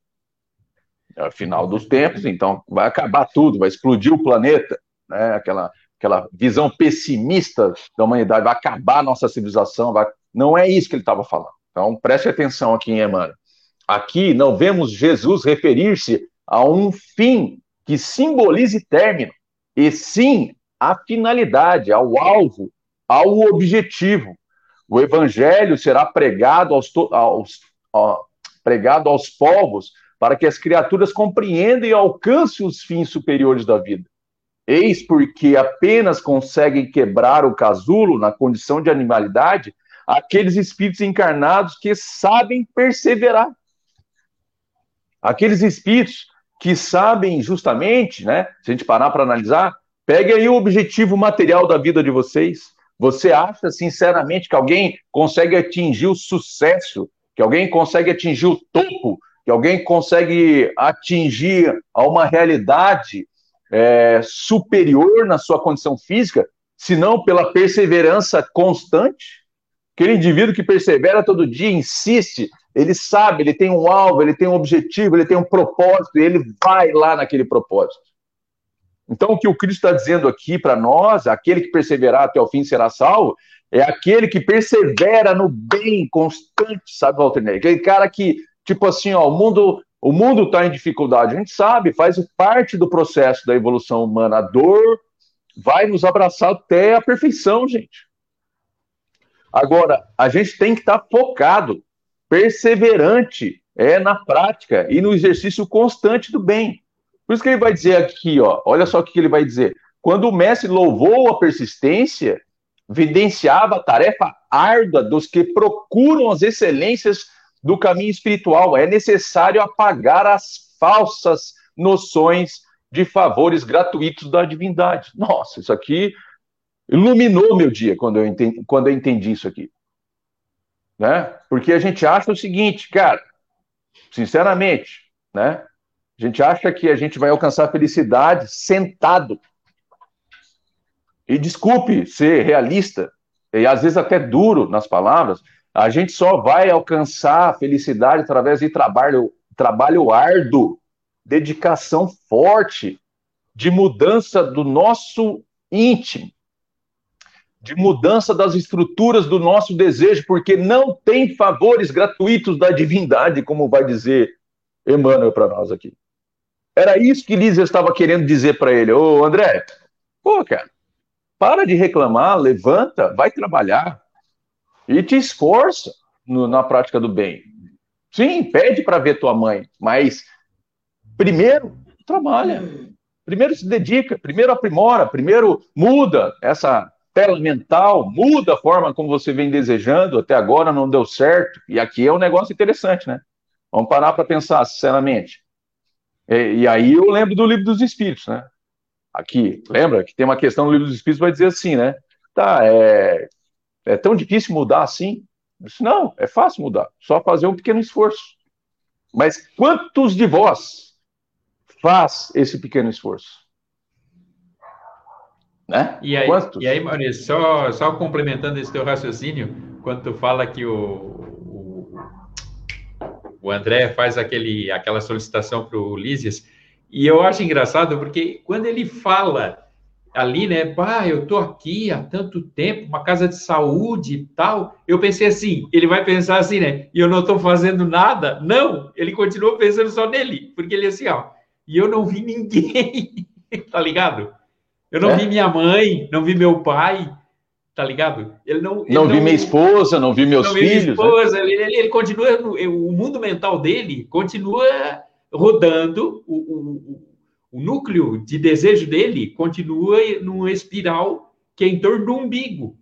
É o final dos tempos, então vai acabar tudo, vai explodir o planeta, né? Aquela, aquela visão pessimista da humanidade, vai acabar a nossa civilização, vai... não é isso que ele estava falando. Então preste atenção aqui em Emmanuel. Aqui não vemos Jesus referir-se a um fim que simbolize término, e sim a finalidade, ao alvo, ao objetivo. O evangelho será pregado aos, aos, pregado aos povos para que as criaturas compreendam e alcancem os fins superiores da vida. Eis porque apenas conseguem quebrar o casulo na condição de animalidade aqueles espíritos encarnados que sabem perseverar Aqueles espíritos que sabem justamente, né? Se a gente parar para analisar, pegue aí o objetivo material da vida de vocês. Você acha sinceramente que alguém consegue atingir o sucesso que alguém consegue atingir o topo, que alguém consegue atingir a uma realidade é, superior na sua condição física, senão pela perseverança constante. Aquele indivíduo que persevera todo dia, insiste, ele sabe, ele tem um alvo, ele tem um objetivo, ele tem um propósito, e ele vai lá naquele propósito. Então, o que o Cristo está dizendo aqui para nós, aquele que perseverar até o fim será salvo, é aquele que persevera no bem constante, sabe, Walter Ney? Aquele cara que, tipo assim, ó, o mundo o mundo está em dificuldade, a gente sabe, faz parte do processo da evolução humana. A dor vai nos abraçar até a perfeição, gente. Agora, a gente tem que estar tá focado, perseverante, é na prática e no exercício constante do bem. Por isso que ele vai dizer aqui, ó, olha só o que ele vai dizer. Quando o mestre louvou a persistência, evidenciava a tarefa árdua dos que procuram as excelências do caminho espiritual. É necessário apagar as falsas noções de favores gratuitos da divindade. Nossa, isso aqui iluminou meu dia quando eu entendi, quando eu entendi isso aqui. Né? Porque a gente acha o seguinte, cara, sinceramente, né? A gente acha que a gente vai alcançar felicidade sentado. E desculpe ser realista, e às vezes até duro nas palavras, a gente só vai alcançar a felicidade através de trabalho, trabalho árduo, dedicação forte, de mudança do nosso íntimo, de mudança das estruturas do nosso desejo, porque não tem favores gratuitos da divindade, como vai dizer Emmanuel para nós aqui. Era isso que Lísia estava querendo dizer para ele. Ô, André, pô, cara, para de reclamar, levanta, vai trabalhar, e te esforça no, na prática do bem. Sim, pede para ver tua mãe, mas primeiro trabalha, primeiro se dedica, primeiro aprimora, primeiro muda essa tela mental, muda a forma como você vem desejando, até agora não deu certo, e aqui é um negócio interessante, né? Vamos parar para pensar, sinceramente. E, e, aí eu lembro do livro dos Espíritos, né? Aqui, lembra que tem uma questão no livro dos Espíritos vai dizer assim, né? Tá, é, é tão difícil mudar assim? disse, não, é fácil mudar, só fazer um pequeno esforço. Mas quantos de vós faz esse pequeno esforço? Né? E aí, quantos? E aí Maurício, só, só complementando esse teu raciocínio, quando tu fala que o, o, o André faz aquele, aquela solicitação para o Lísias, e eu acho engraçado porque quando ele fala ali, né? Pá, eu tô aqui há tanto tempo, uma casa de saúde e tal. Eu pensei assim, ele vai pensar assim, né? E eu não tô fazendo nada. Não, ele continuou pensando só nele, porque ele assim, ó, e eu não vi ninguém, tá ligado? Eu não é? vi minha mãe, não vi meu pai, tá ligado? Ele não, ele não vi não, minha esposa, não vi meus não filhos. Vi minha né? esposa, né? ele, ele, ele, continua, o mundo mental dele continua rodando o, o o núcleo de desejo dele continua numa espiral que é em torno do umbigo.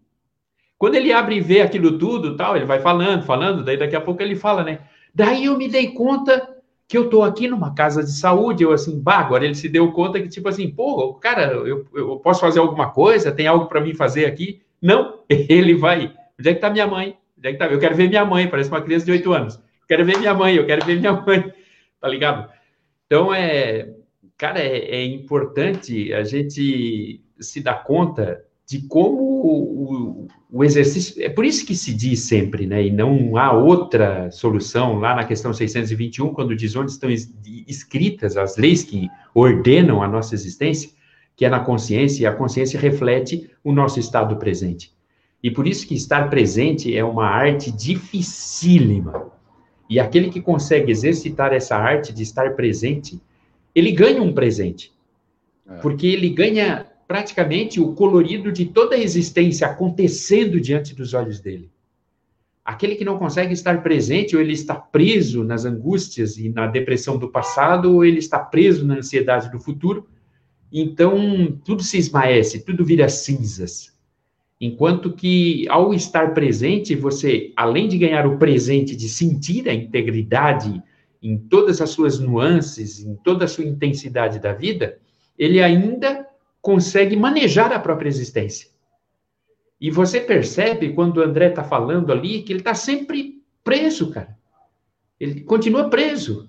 Quando ele abre e vê aquilo tudo, tal, ele vai falando, falando, daí daqui a pouco ele fala, né? Daí eu me dei conta que eu tô aqui numa casa de saúde, eu assim, bah, agora ele se deu conta que tipo assim, pô, cara, eu, eu posso fazer alguma coisa, tem algo para mim fazer aqui? Não, ele vai, onde é que tá minha mãe? Onde é que tá? Eu quero ver minha mãe, parece uma criança de oito anos. Quero ver minha mãe, eu quero ver minha mãe, tá ligado? Então é, cara, é, é, importante a gente se dar conta de como o, o, exercício. É por isso que se diz sempre, né? E não há outra solução lá na questão 621, quando diz onde estão escritas as leis que ordenam a nossa existência, que é na consciência, e a consciência reflete o nosso estado presente. E por isso que estar presente é uma arte dificílima. E aquele que consegue exercitar essa arte de estar presente, ele ganha um presente. É. Porque ele ganha praticamente o colorido de toda a existência acontecendo diante dos olhos dele. Aquele que não consegue estar presente, ou ele está preso nas angústias e na depressão do passado, ou ele está preso na ansiedade do futuro, então tudo se esmaece, tudo vira cinzas. Enquanto que, ao estar presente, você, além de ganhar o presente de sentir a integridade em todas as suas nuances, em toda a sua intensidade da vida, ele ainda consegue manejar a própria existência. E você percebe, quando o André está falando ali, que ele está sempre preso, cara. Ele continua preso.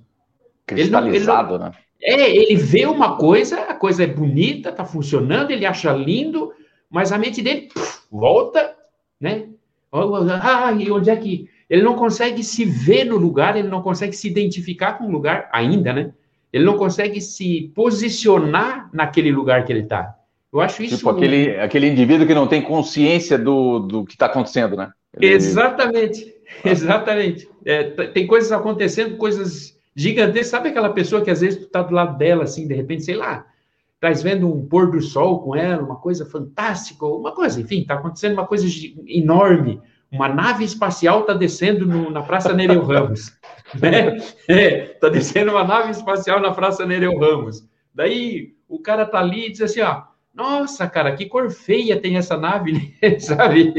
Cristalizado, ele não, ele não, né? É, ele vê uma coisa, a coisa é bonita, está funcionando, ele acha lindo, mas a mente dele puf, volta, né? Ah, e onde é que. Ele não consegue se ver no lugar, ele não consegue se identificar com o lugar ainda, né? Ele não consegue se posicionar naquele lugar que ele está. Eu acho isso. Tipo aquele, aquele indivíduo que não tem consciência do, do que está acontecendo, né? Ele... Exatamente, exatamente. É, tem coisas acontecendo, coisas gigantescas. Sabe aquela pessoa que às vezes tu está do lado dela, assim, de repente, sei lá, estás vendo um pôr do sol com ela, uma coisa fantástica, uma coisa, enfim, está acontecendo uma coisa enorme. Uma nave espacial está descendo no, na Praça Nereu Ramos. Né? É, tá descendo uma nave espacial na Praça Nereu Ramos. Daí o cara tá ali e diz assim, ó, nossa, cara, que cor feia tem essa nave, sabe?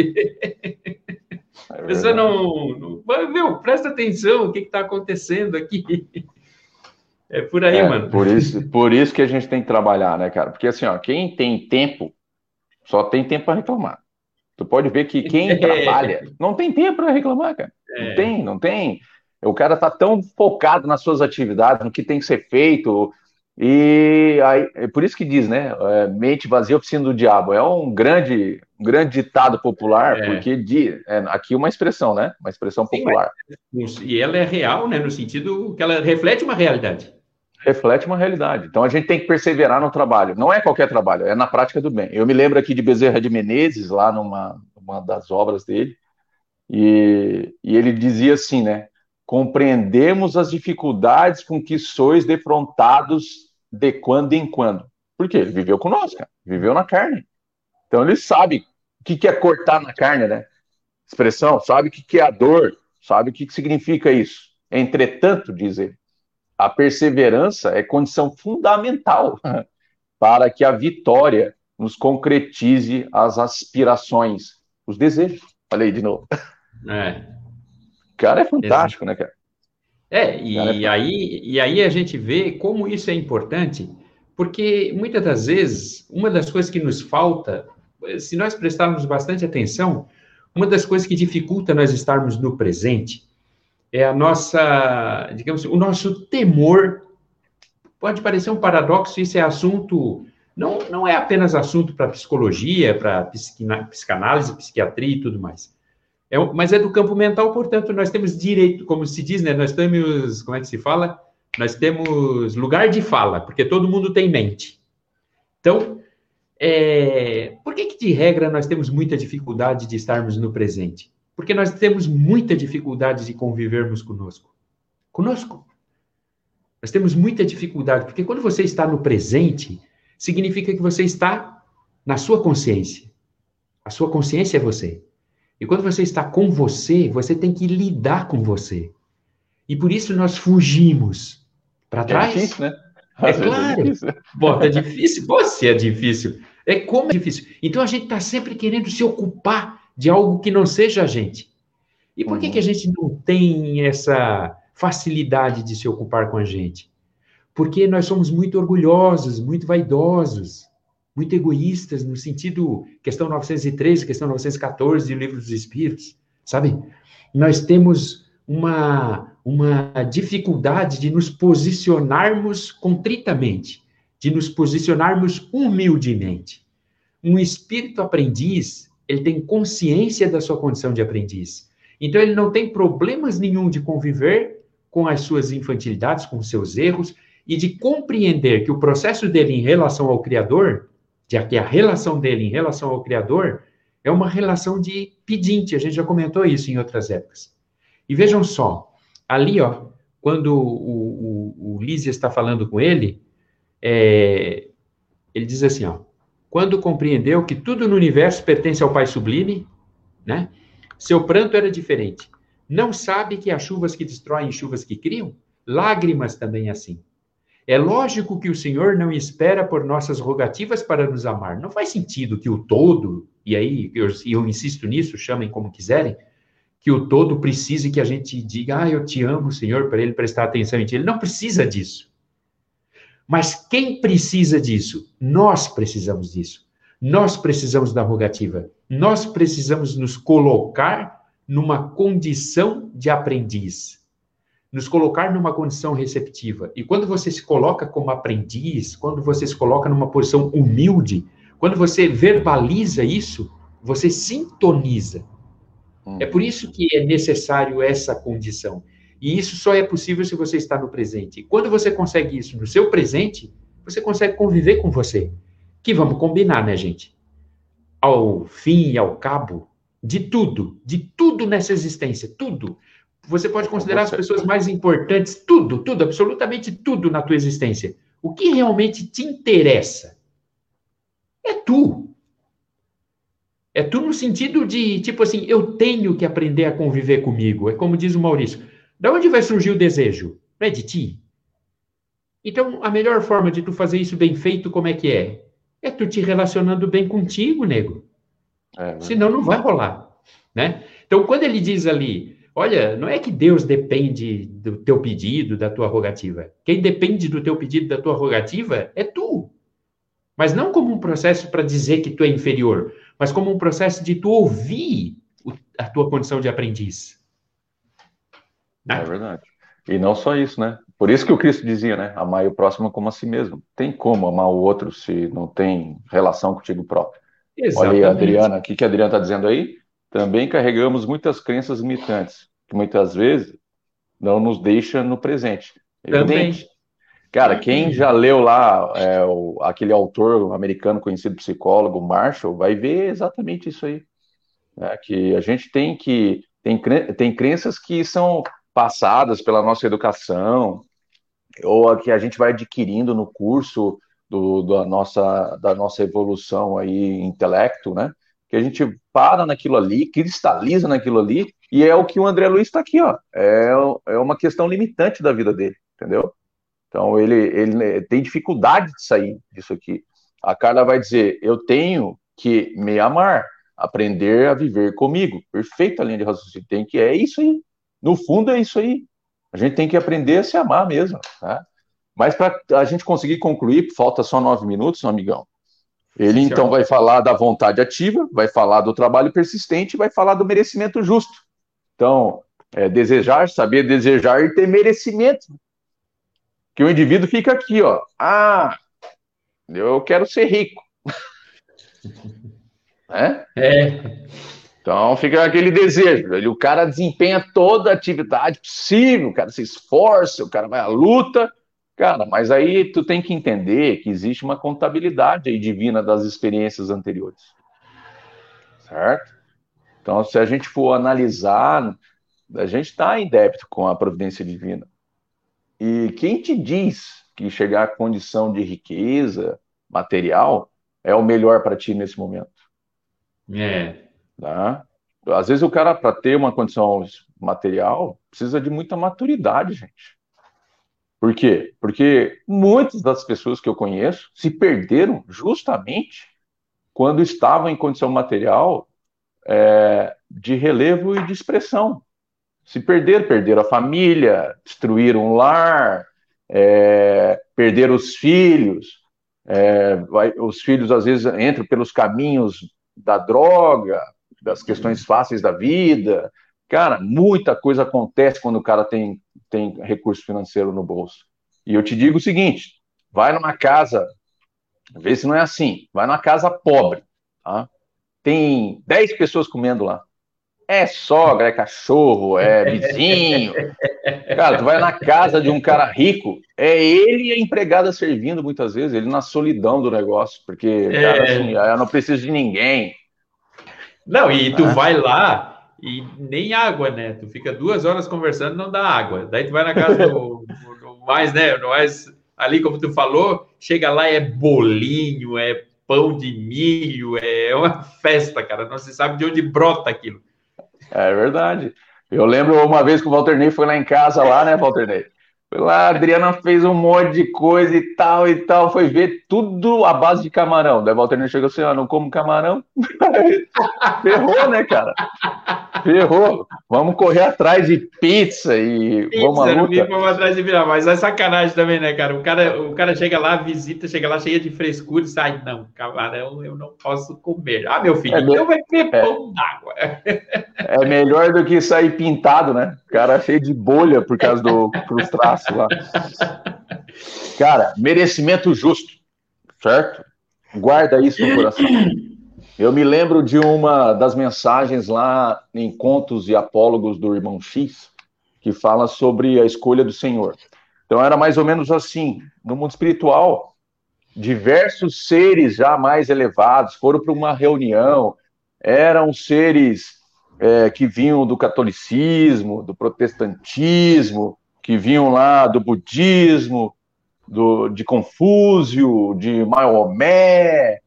É Você não, não, Meu, presta atenção, o que está acontecendo aqui? É por aí, é, mano. Por isso, por isso que a gente tem que trabalhar, né, cara? Porque assim, ó, quem tem tempo, só tem tempo para reclamar. Tu pode ver que quem trabalha não tem tempo para reclamar, cara. É. Não tem, não tem. O cara tá tão focado nas suas atividades, no que tem que ser feito, e aí, é por isso que diz, né? É, mente vazia, oficina do diabo. É um grande, um grande ditado popular, é. porque de, é, aqui uma expressão, né? Uma expressão Sim, popular. Mas, e ela é real, né? No sentido que ela reflete uma realidade. Reflete uma realidade. Então a gente tem que perseverar no trabalho. Não é qualquer trabalho, é na prática do bem. Eu me lembro aqui de Bezerra de Menezes, lá numa uma das obras dele, e, e ele dizia assim, né? Compreendemos as dificuldades com que sois defrontados de quando em quando. Por quê? Ele viveu conosco, viveu na carne. Então ele sabe o que é cortar na carne, né? Expressão, sabe o que é a dor, sabe o que significa isso. Entretanto, diz ele, a perseverança é condição fundamental para que a vitória nos concretize as aspirações, os desejos. Falei de novo. É cara é fantástico, Exato. né, cara? É, e, é aí, e aí a gente vê como isso é importante, porque muitas das vezes, uma das coisas que nos falta, se nós prestarmos bastante atenção, uma das coisas que dificulta nós estarmos no presente é a nossa, digamos, o nosso temor. Pode parecer um paradoxo, isso é assunto, não, não é apenas assunto para psicologia, para psicanálise, psiquiatria e tudo mais. É, mas é do campo mental, portanto, nós temos direito, como se diz, né? Nós temos, como é que se fala? Nós temos lugar de fala, porque todo mundo tem mente. Então, é, por que, que, de regra, nós temos muita dificuldade de estarmos no presente? Porque nós temos muita dificuldade de convivermos conosco. Conosco. Nós temos muita dificuldade, porque quando você está no presente, significa que você está na sua consciência. A sua consciência é você. E quando você está com você, você tem que lidar com você. E por isso nós fugimos para é trás. É difícil, né? é claro. É difícil. Bom, é difícil. Você é difícil. É como é difícil. Então a gente está sempre querendo se ocupar de algo que não seja a gente. E por uhum. que, que a gente não tem essa facilidade de se ocupar com a gente? Porque nós somos muito orgulhosos, muito vaidosos muito egoístas no sentido questão 913, questão 914 do livro dos Espíritos, sabe? Nós temos uma uma dificuldade de nos posicionarmos contritamente, de nos posicionarmos humildemente. Um espírito aprendiz, ele tem consciência da sua condição de aprendiz. Então ele não tem problemas nenhum de conviver com as suas infantilidades, com os seus erros e de compreender que o processo dele em relação ao criador já que a relação dele em relação ao Criador é uma relação de pedinte, a gente já comentou isso em outras épocas. E vejam só, ali, ó, quando o, o, o está falando com ele, é, ele diz assim, ó, quando compreendeu que tudo no universo pertence ao Pai Sublime, né, seu pranto era diferente. Não sabe que há chuvas que destroem e chuvas que criam? Lágrimas também assim. É lógico que o Senhor não espera por nossas rogativas para nos amar. Não faz sentido que o todo, e aí eu, eu insisto nisso, chamem como quiserem, que o todo precise que a gente diga, ah, eu te amo, Senhor, para ele prestar atenção em ti. Ele não precisa disso. Mas quem precisa disso? Nós precisamos disso. Nós precisamos da rogativa. Nós precisamos nos colocar numa condição de aprendiz. Nos colocar numa condição receptiva. E quando você se coloca como aprendiz, quando você se coloca numa posição humilde, quando você verbaliza isso, você sintoniza. Hum. É por isso que é necessário essa condição. E isso só é possível se você está no presente. Quando você consegue isso no seu presente, você consegue conviver com você. Que vamos combinar, né, gente? Ao fim e ao cabo de tudo, de tudo nessa existência, tudo. Você pode considerar as pessoas mais importantes, tudo, tudo, absolutamente tudo na tua existência. O que realmente te interessa é tu. É tu no sentido de, tipo assim, eu tenho que aprender a conviver comigo. É como diz o Maurício. Da onde vai surgir o desejo? Não é de ti? Então, a melhor forma de tu fazer isso bem feito, como é que é? É tu te relacionando bem contigo, nego. É, Senão não vai rolar, né? Então, quando ele diz ali, olha, não é que Deus depende do teu pedido, da tua rogativa. Quem depende do teu pedido, da tua rogativa, é tu. Mas não como um processo para dizer que tu é inferior, mas como um processo de tu ouvir a tua condição de aprendiz. Né? É verdade. E não só isso, né? Por isso que o Cristo dizia, né? Amar o próximo como a si mesmo. Tem como amar o outro se não tem relação contigo próprio. Exatamente. Olha aí, Adriana, o que, que a Adriana está dizendo aí? Também carregamos muitas crenças limitantes, que muitas vezes não nos deixa no presente. Também. Cara, quem já leu lá é, o, aquele autor americano conhecido psicólogo, Marshall, vai ver exatamente isso aí. Né? Que a gente tem que. Tem, tem crenças que são passadas pela nossa educação, ou que a gente vai adquirindo no curso do, da, nossa, da nossa evolução aí, intelecto, né? Que a gente para naquilo ali, cristaliza naquilo ali, e é o que o André Luiz está aqui, ó. É, é uma questão limitante da vida dele, entendeu? Então ele, ele tem dificuldade de sair disso aqui. A Carla vai dizer: eu tenho que me amar, aprender a viver comigo. Perfeita linha de raciocínio. Tem que é isso aí. No fundo é isso aí. A gente tem que aprender a se amar mesmo. Tá? Mas para a gente conseguir concluir, falta só nove minutos, amigão. Ele então vai falar da vontade ativa, vai falar do trabalho persistente, vai falar do merecimento justo. Então, é, desejar, saber desejar e ter merecimento. Que o indivíduo fica aqui, ó. Ah, eu quero ser rico. é? É. Então fica aquele desejo. Ele, o cara desempenha toda a atividade possível, o cara se esforça, o cara vai à luta. Cara, mas aí tu tem que entender que existe uma contabilidade aí divina das experiências anteriores. Certo? Então, se a gente for analisar, a gente está em débito com a providência divina. E quem te diz que chegar à condição de riqueza material é o melhor para ti nesse momento? É. Tá? Às vezes o cara, para ter uma condição material, precisa de muita maturidade, gente. Por quê? Porque muitas das pessoas que eu conheço se perderam justamente quando estavam em condição material é, de relevo e de expressão. Se perderam, perderam a família, destruíram o lar, é, perderam os filhos. É, os filhos às vezes entram pelos caminhos da droga, das questões fáceis da vida. Cara, muita coisa acontece quando o cara tem, tem recurso financeiro no bolso. E eu te digo o seguinte: vai numa casa, vê se não é assim, vai numa casa pobre, tá? Tem 10 pessoas comendo lá. É sogra, é cachorro, é vizinho. Cara, tu vai na casa de um cara rico, é ele e a empregada servindo muitas vezes, ele na solidão do negócio, porque, cara, é. assim, eu não preciso de ninguém. Não, e tu ah. vai lá e nem água, né? Tu fica duas horas conversando não dá água. Daí tu vai na casa do, do, do mais, né? No mais, ali, como tu falou, chega lá é bolinho, é pão de milho, é uma festa, cara. Não se sabe de onde brota aquilo. É verdade. Eu lembro uma vez que o Walter Ney foi lá em casa, lá, né, Walter Ney? Foi lá, a Adriana fez um monte de coisa e tal e tal, foi ver tudo à base de camarão. Daí o Walter chegou assim, ah, não como camarão. Ferrou, né, cara? Ferrou. Vamos correr atrás de pizza e pizza, vamos à luta. Vamos atrás de virar, mas é sacanagem também, né, cara? O cara, o cara chega lá, visita, chega lá cheia de frescura e sai, não, camarão eu não posso comer. Ah, meu filho, é então vai ter é, pão d'água. É melhor do que sair pintado, né? Cara cheio de bolha por causa do traços lá. Cara, merecimento justo, certo? Guarda isso no coração. Eu me lembro de uma das mensagens lá em Contos e Apólogos do Irmão X, que fala sobre a escolha do Senhor. Então era mais ou menos assim. No mundo espiritual, diversos seres já mais elevados foram para uma reunião, eram seres é, que vinham do catolicismo, do protestantismo, que vinham lá do budismo, do, de Confúcio, de Maomé,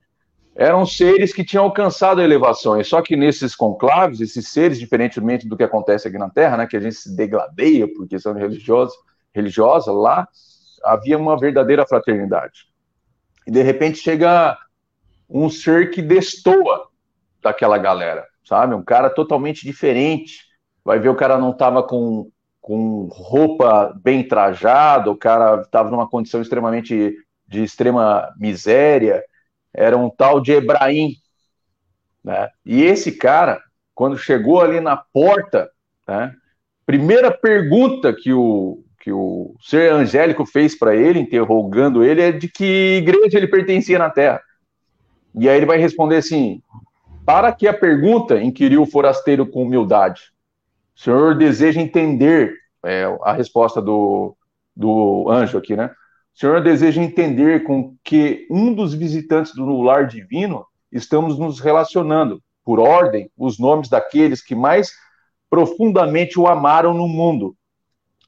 eram seres que tinham alcançado elevações. Só que nesses conclaves, esses seres, diferentemente do que acontece aqui na Terra, né, que a gente se degladeia por questão religiosa, religiosa, lá havia uma verdadeira fraternidade. E de repente chega um ser que destoa daquela galera, sabe? Um cara totalmente diferente. Vai ver o cara não estava com, com roupa bem trajada, o cara estava numa condição extremamente de extrema miséria era um tal de Ebraim. Né? E esse cara, quando chegou ali na porta, né, primeira pergunta que o, que o ser angélico fez para ele, interrogando ele, é de que igreja ele pertencia na terra. E aí ele vai responder assim: Para que a pergunta? inquiriu o forasteiro com humildade. O senhor deseja entender é, a resposta do, do anjo aqui, né? O Senhor deseja entender com que um dos visitantes do lar divino estamos nos relacionando, por ordem, os nomes daqueles que mais profundamente o amaram no mundo.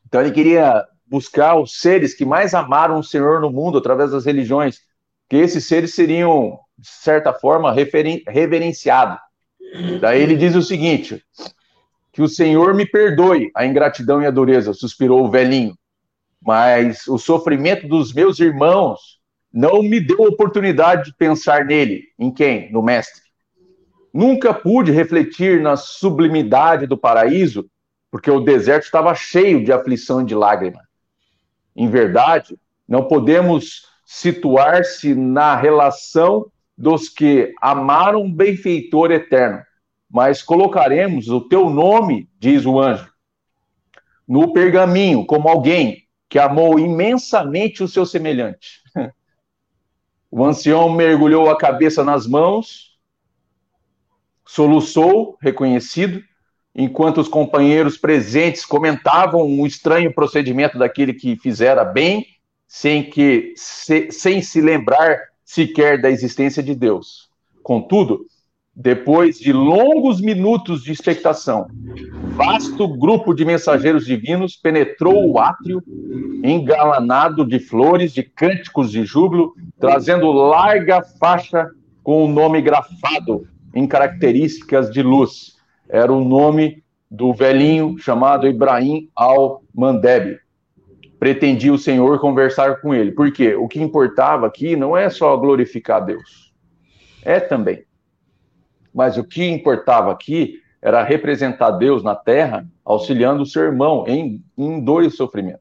Então ele queria buscar os seres que mais amaram o Senhor no mundo através das religiões, que esses seres seriam, de certa forma, referen reverenciados. Daí ele diz o seguinte: que o Senhor me perdoe a ingratidão e a dureza, suspirou o velhinho mas o sofrimento dos meus irmãos não me deu oportunidade de pensar nele. Em quem? No Mestre. Nunca pude refletir na sublimidade do paraíso, porque o deserto estava cheio de aflição e de lágrima. Em verdade, não podemos situar-se na relação dos que amaram um benfeitor eterno, mas colocaremos o teu nome, diz o anjo, no pergaminho como alguém que amou imensamente o seu semelhante. O ancião mergulhou a cabeça nas mãos, soluçou, reconhecido, enquanto os companheiros presentes comentavam o estranho procedimento daquele que fizera bem, sem que se, sem se lembrar sequer da existência de Deus. Contudo, depois de longos minutos de expectação, vasto grupo de mensageiros divinos penetrou o átrio, engalanado de flores, de cânticos de júbilo, trazendo larga faixa com o nome grafado em características de luz. Era o nome do velhinho chamado Ibrahim al-Mandeb. Pretendia o Senhor conversar com ele. Por quê? O que importava aqui não é só glorificar Deus. É também mas o que importava aqui era representar Deus na terra, auxiliando o seu irmão em, em dor e sofrimento.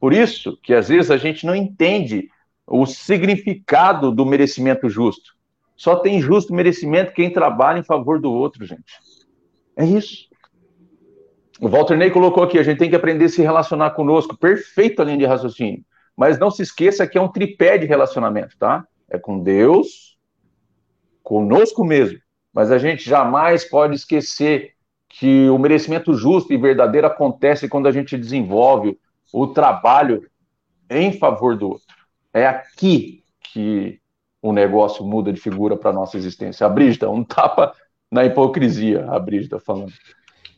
Por isso que às vezes a gente não entende o significado do merecimento justo. Só tem justo merecimento quem trabalha em favor do outro, gente. É isso. O Walter Ney colocou aqui, a gente tem que aprender a se relacionar conosco. Perfeita linha de raciocínio. Mas não se esqueça que é um tripé de relacionamento, tá? É com Deus, conosco mesmo mas a gente jamais pode esquecer que o merecimento justo e verdadeiro acontece quando a gente desenvolve o trabalho em favor do outro. É aqui que o negócio muda de figura para a nossa existência. A Brígida, um tapa na hipocrisia, a Brígida falando.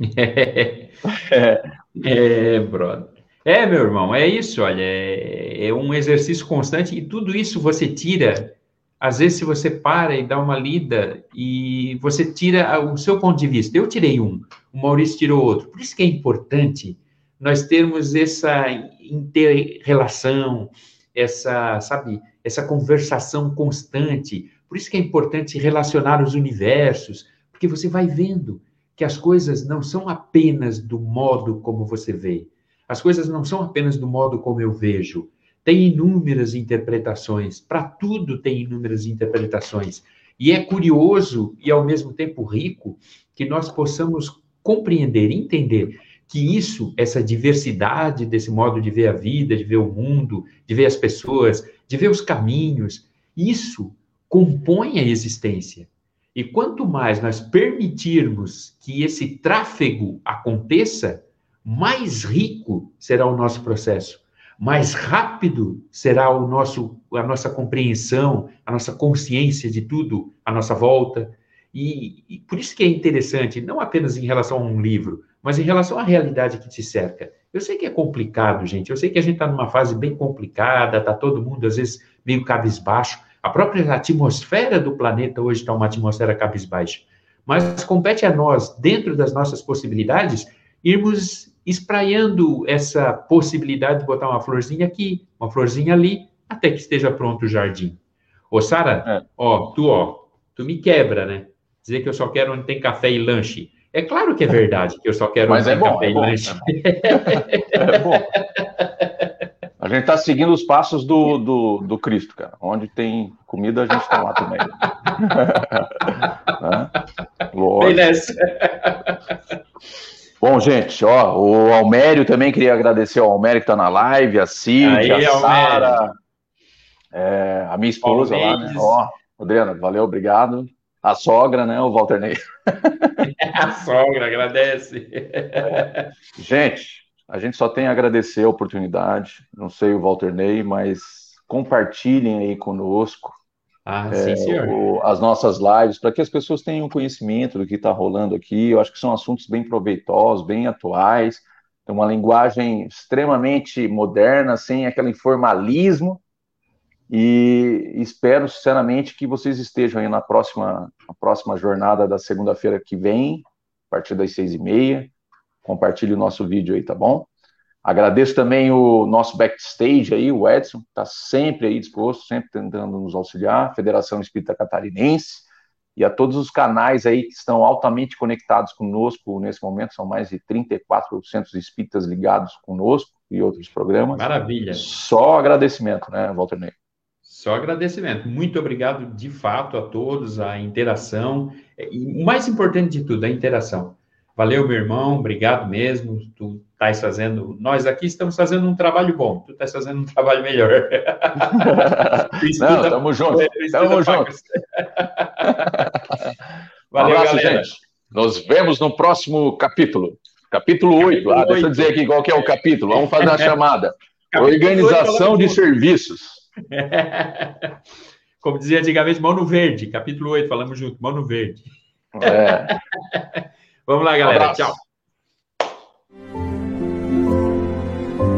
É, é, brother. É, meu irmão, é isso, olha, é, é um exercício constante e tudo isso você tira às vezes, se você para e dá uma lida e você tira o seu ponto de vista, eu tirei um, o Maurício tirou outro. Por isso que é importante nós termos essa inter-relação, essa, sabe, essa conversação constante. Por isso que é importante relacionar os universos, porque você vai vendo que as coisas não são apenas do modo como você vê, as coisas não são apenas do modo como eu vejo. Tem inúmeras interpretações, para tudo tem inúmeras interpretações. E é curioso e ao mesmo tempo rico que nós possamos compreender, entender que isso, essa diversidade desse modo de ver a vida, de ver o mundo, de ver as pessoas, de ver os caminhos, isso compõe a existência. E quanto mais nós permitirmos que esse tráfego aconteça, mais rico será o nosso processo, mais rápido será o nosso, a nossa compreensão, a nossa consciência de tudo à nossa volta. E, e por isso que é interessante, não apenas em relação a um livro, mas em relação à realidade que te cerca. Eu sei que é complicado, gente. Eu sei que a gente está numa fase bem complicada, está todo mundo, às vezes, meio cabisbaixo. A própria atmosfera do planeta hoje está uma atmosfera cabisbaixa. Mas compete a nós, dentro das nossas possibilidades, irmos espraiando essa possibilidade de botar uma florzinha aqui, uma florzinha ali, até que esteja pronto o jardim. Ô, Sara, é. ó, tu, ó, tu me quebra, né? Dizer que eu só quero onde tem café e lanche. É claro que é verdade que eu só quero Mas onde é tem bom, café é e bom, lanche. É bom. A gente está seguindo os passos do, do, do, Cristo, cara. Onde tem comida, a gente está lá também. né? Bom, gente, ó, o Almério também queria agradecer ao Almério que está na live, a Cíntia, a Sara, é, a minha esposa lá, né? Ó, Adriana, valeu, obrigado. A sogra, né? O Walter Ney. a sogra, agradece. Gente, a gente só tem a agradecer a oportunidade. Não sei o Walter Ney, mas compartilhem aí conosco ah, é, sim, senhor. O, as nossas lives, para que as pessoas tenham conhecimento do que está rolando aqui. Eu acho que são assuntos bem proveitosos, bem atuais, tem uma linguagem extremamente moderna, sem aquele informalismo. E espero, sinceramente, que vocês estejam aí na próxima, na próxima jornada da segunda-feira que vem, a partir das seis e meia. Compartilhe o nosso vídeo aí, tá bom? Agradeço também o nosso backstage aí, o Edson, que está sempre aí disposto, sempre tentando nos auxiliar, Federação Espírita Catarinense, e a todos os canais aí que estão altamente conectados conosco nesse momento, são mais de 34 centros espíritas ligados conosco e outros programas. Maravilha. Só agradecimento, né, Walter Ney? Só agradecimento. Muito obrigado, de fato, a todos, a interação. E o mais importante de tudo, a interação. Valeu, meu irmão, obrigado mesmo. Tu estás fazendo, nós aqui estamos fazendo um trabalho bom, tu estás fazendo um trabalho melhor. Não, tamo junto, tamo junto. Valeu, um abraço, galera. gente. Nos vemos no próximo capítulo. Capítulo 8. Ah, deixa eu dizer aqui qual que é o capítulo. Vamos fazer a chamada. Organização 8, de serviços. Como dizia antigamente, mão no verde. Capítulo 8, falamos junto, mão no verde. É. Vamos lá, galera. Um Tchau.